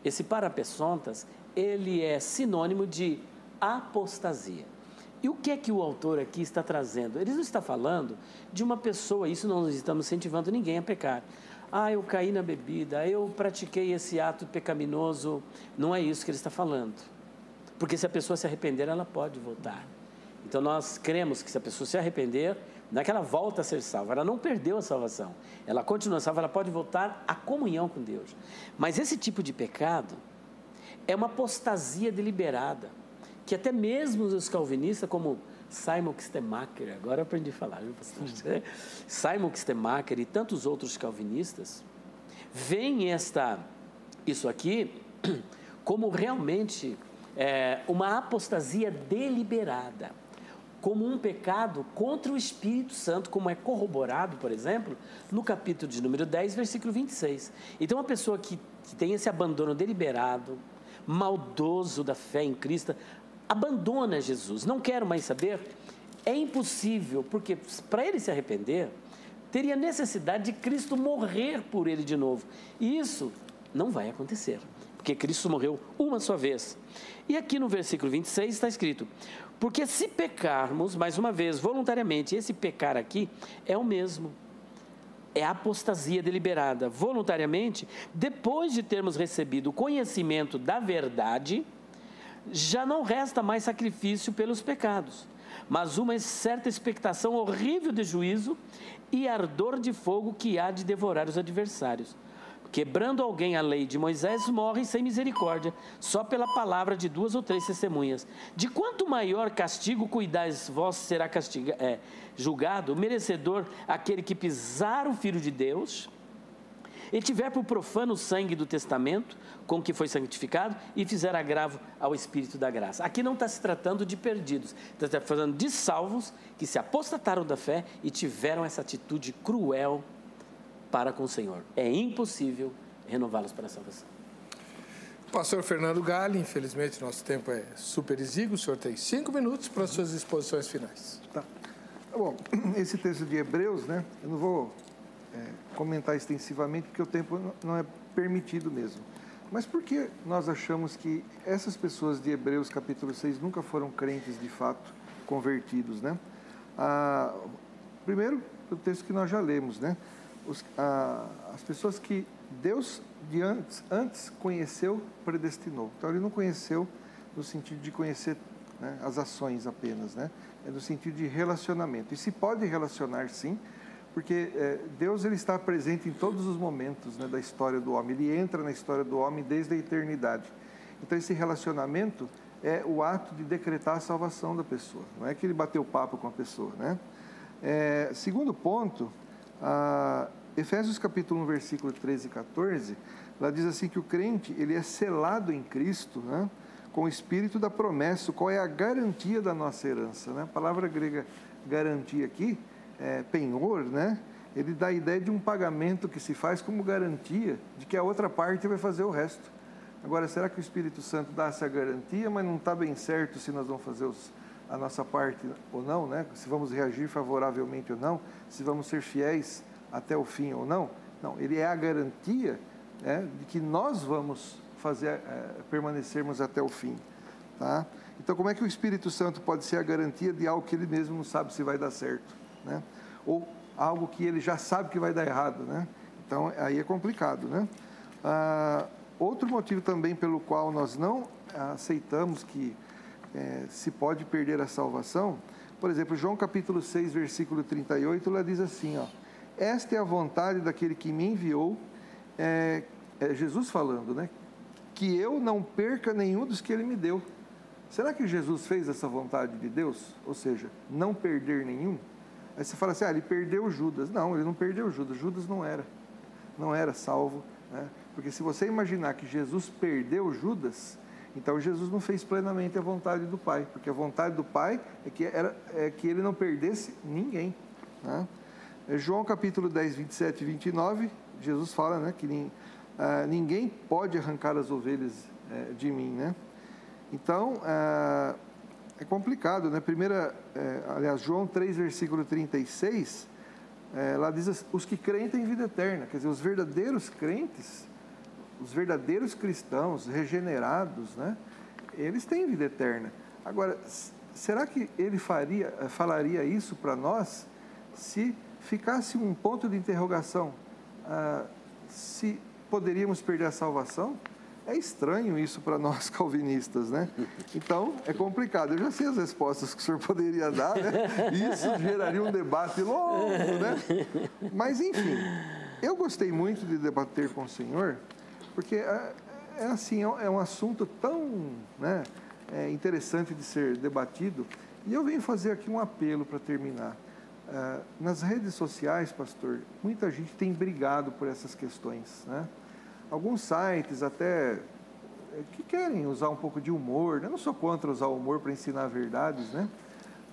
Esse parapessontas, ele é sinônimo de apostasia. E o que é que o autor aqui está trazendo? Ele não está falando de uma pessoa, isso não estamos incentivando ninguém a pecar. Ah, eu caí na bebida, eu pratiquei esse ato pecaminoso. Não é isso que ele está falando. Porque se a pessoa se arrepender, ela pode voltar. Então nós cremos que se a pessoa se arrepender, naquela volta a ser salva, ela não perdeu a salvação. Ela continua salva, ela pode voltar à comunhão com Deus. Mas esse tipo de pecado é uma apostasia deliberada, que até mesmo os calvinistas, como Simon Kistemacher, agora eu aprendi a falar, viu, pastor? [laughs] Simon Kistemacher e tantos outros calvinistas, veem esta, isso aqui [clears throat] como realmente é, uma apostasia deliberada como um pecado contra o Espírito Santo, como é corroborado, por exemplo, no capítulo de número 10, versículo 26. Então, uma pessoa que, que tem esse abandono deliberado, maldoso da fé em Cristo, abandona Jesus, não quero mais saber, é impossível, porque para ele se arrepender, teria necessidade de Cristo morrer por ele de novo. E isso não vai acontecer, porque Cristo morreu uma só vez. E aqui no versículo 26 está escrito: porque se pecarmos, mais uma vez, voluntariamente, esse pecar aqui é o mesmo. É a apostasia deliberada. Voluntariamente, depois de termos recebido o conhecimento da verdade, já não resta mais sacrifício pelos pecados, mas uma certa expectação horrível de juízo e ardor de fogo que há de devorar os adversários. Quebrando alguém a lei de Moisés, morre sem misericórdia, só pela palavra de duas ou três testemunhas. De quanto maior castigo cuidais vós será castiga, é, julgado, merecedor aquele que pisar o Filho de Deus e tiver por profano o sangue do testamento com que foi santificado e fizer agravo ao Espírito da graça. Aqui não está se tratando de perdidos, está se falando de salvos que se apostataram da fé e tiveram essa atitude cruel para com o Senhor. É impossível renová-los para a salvação. Pastor Fernando Galli, infelizmente nosso tempo é super exíguo, o senhor tem cinco minutos para as suas exposições finais. Tá. tá. Bom, [clears throat] esse texto de Hebreus, né, eu não vou é, comentar extensivamente porque o tempo não é permitido mesmo. Mas por que nós achamos que essas pessoas de Hebreus capítulo 6 nunca foram crentes de fato, convertidos, né? Ah, primeiro, o texto que nós já lemos, né? os, a, as pessoas que Deus de antes, antes conheceu, predestinou. Então ele não conheceu no sentido de conhecer né, as ações apenas, né? É no sentido de relacionamento. E se pode relacionar sim, porque é, Deus ele está presente em todos os momentos né, da história do homem. Ele entra na história do homem desde a eternidade. Então esse relacionamento é o ato de decretar a salvação da pessoa. Não é que ele bateu papo com a pessoa, né? É, segundo ponto, Efésios capítulo 1, versículo 13 e 14, lá diz assim que o crente, ele é selado em Cristo, né? com o espírito da promessa, qual é a garantia da nossa herança, né? A palavra grega garantia aqui, é, penhor, né? Ele dá a ideia de um pagamento que se faz como garantia de que a outra parte vai fazer o resto. Agora, será que o Espírito Santo dá essa garantia, mas não está bem certo se nós vamos fazer os, a nossa parte ou não, né? Se vamos reagir favoravelmente ou não, se vamos ser fiéis até o fim ou não. Não, ele é a garantia né, de que nós vamos fazer é, permanecermos até o fim, tá? Então, como é que o Espírito Santo pode ser a garantia de algo que ele mesmo não sabe se vai dar certo, né? Ou algo que ele já sabe que vai dar errado, né? Então, aí é complicado, né? Ah, outro motivo também pelo qual nós não aceitamos que é, se pode perder a salvação, por exemplo, João capítulo 6, versículo 38, lá diz assim, ó, esta é a vontade daquele que me enviou, é, é Jesus falando, né? Que eu não perca nenhum dos que ele me deu. Será que Jesus fez essa vontade de Deus? Ou seja, não perder nenhum? Aí você fala assim, ah, ele perdeu Judas. Não, ele não perdeu Judas. Judas não era, não era salvo. Né? Porque se você imaginar que Jesus perdeu Judas, então Jesus não fez plenamente a vontade do Pai, porque a vontade do Pai é que, era, é que ele não perdesse ninguém. Né? É João capítulo 10, 27 e 29, Jesus fala né, que ah, ninguém pode arrancar as ovelhas eh, de mim. Né? Então, ah, é complicado. Né? Primeira, eh, aliás, João 3, versículo 36, eh, lá diz os que creem têm vida eterna. Quer dizer, os verdadeiros crentes, os verdadeiros cristãos regenerados, né? eles têm vida eterna. Agora, será que ele faria, falaria isso para nós se ficasse um ponto de interrogação ah, se poderíamos perder a salvação? É estranho isso para nós [laughs] calvinistas, né? Então, é complicado. Eu já sei as respostas que o senhor poderia dar, né? Isso geraria um debate longo, né? Mas, enfim, eu gostei muito de debater com o senhor, porque é, é assim, é um assunto tão né, é interessante de ser debatido. E eu venho fazer aqui um apelo para terminar. Ah, nas redes sociais, pastor, muita gente tem brigado por essas questões. Né? Alguns sites até eh, que querem usar um pouco de humor, né? eu não sou contra usar o humor para ensinar verdades, né?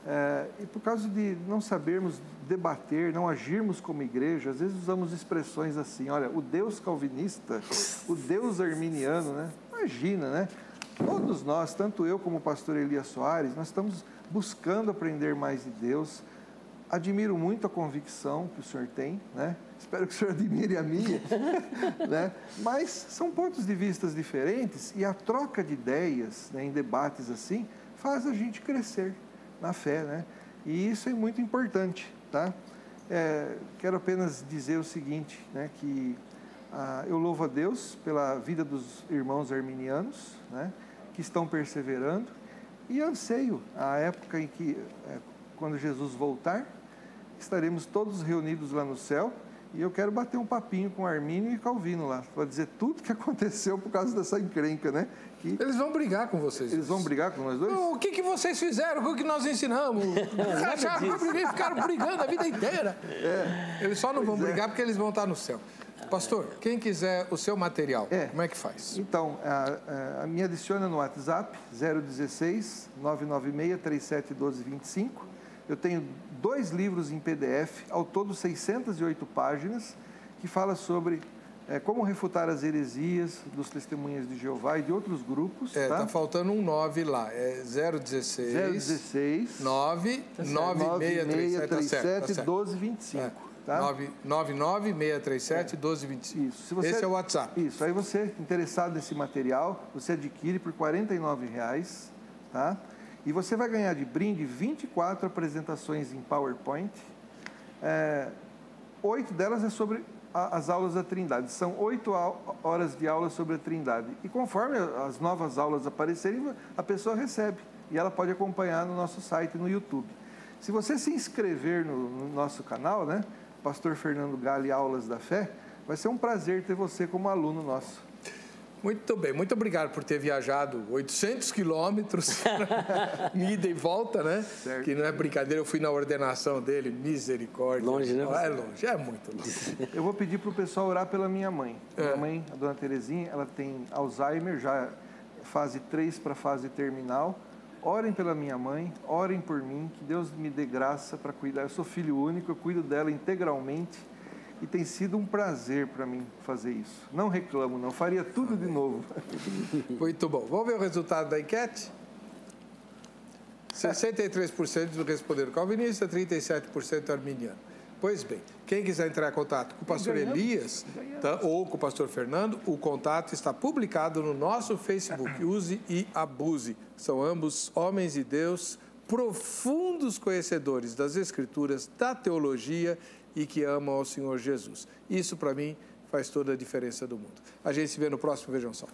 É, e por causa de não sabermos debater, não agirmos como igreja, às vezes usamos expressões assim, olha, o Deus calvinista, o Deus arminiano, né? Imagina, né? Todos nós, tanto eu como o pastor Elias Soares, nós estamos buscando aprender mais de Deus, admiro muito a convicção que o senhor tem, né? Espero que o senhor admire a minha, [laughs] né? Mas são pontos de vistas diferentes e a troca de ideias né, em debates assim faz a gente crescer na fé, né? E isso é muito importante, tá? É, quero apenas dizer o seguinte, né? Que ah, eu louvo a Deus pela vida dos irmãos arminianos, né? Que estão perseverando e anseio a época em que, é, quando Jesus voltar, estaremos todos reunidos lá no céu e eu quero bater um papinho com Armínio e Calvino lá, para dizer tudo que [laughs] aconteceu por causa dessa encrenca, né? Que... Eles vão brigar com vocês. Eles vão brigar com nós dois? O que, que vocês fizeram? O que nós ensinamos? Acharam que briguei, ficaram brigando a vida inteira. É. Eles só não pois vão é. brigar porque eles vão estar no céu. Pastor, quem quiser o seu material, é. como é que faz? Então, a, a, me adiciona no WhatsApp 016 996 3712 25. Eu tenho dois livros em PDF, ao todo 608 páginas, que fala sobre é, como refutar as heresias dos testemunhas de Jeová e de outros grupos. É, tá, tá faltando um 9 lá, é 016 016 9 9637 1225. Tá? 99637 1225. Isso. Se você, Esse é o WhatsApp. Isso. Aí você, interessado nesse material, você adquire por R$ 49,00, tá? E você vai ganhar de brinde 24 apresentações em PowerPoint. É, oito delas é sobre a, as aulas da Trindade. São oito horas de aula sobre a Trindade. E conforme as novas aulas aparecerem, a pessoa recebe. E ela pode acompanhar no nosso site, no YouTube. Se você se inscrever no, no nosso canal, né? Pastor Fernando Gale Aulas da Fé, vai ser um prazer ter você como aluno nosso. Muito bem, muito obrigado por ter viajado 800 quilômetros, [laughs] ida e volta, né? Certo. Que não é brincadeira, eu fui na ordenação dele, misericórdia. Longe, né? É longe, é muito longe. [laughs] Eu vou pedir para o pessoal orar pela minha mãe. É. Minha mãe, a dona Terezinha, ela tem Alzheimer, já fase 3 para fase terminal. Orem pela minha mãe, orem por mim, que Deus me dê graça para cuidar. Eu sou filho único, eu cuido dela integralmente e tem sido um prazer para mim fazer isso. Não reclamo, não, faria tudo de novo. [laughs] Muito bom. Vamos ver o resultado da enquete? 63% responderam calvinista, 37% arminiano. Pois bem, quem quiser entrar em contato com o pastor Elias tá, ou com o pastor Fernando, o contato está publicado no nosso Facebook. [coughs] Use e abuse. São ambos homens de Deus, profundos conhecedores das Escrituras, da teologia e que amam ao Senhor Jesus. Isso, para mim, faz toda a diferença do mundo. A gente se vê no próximo Vejam Só.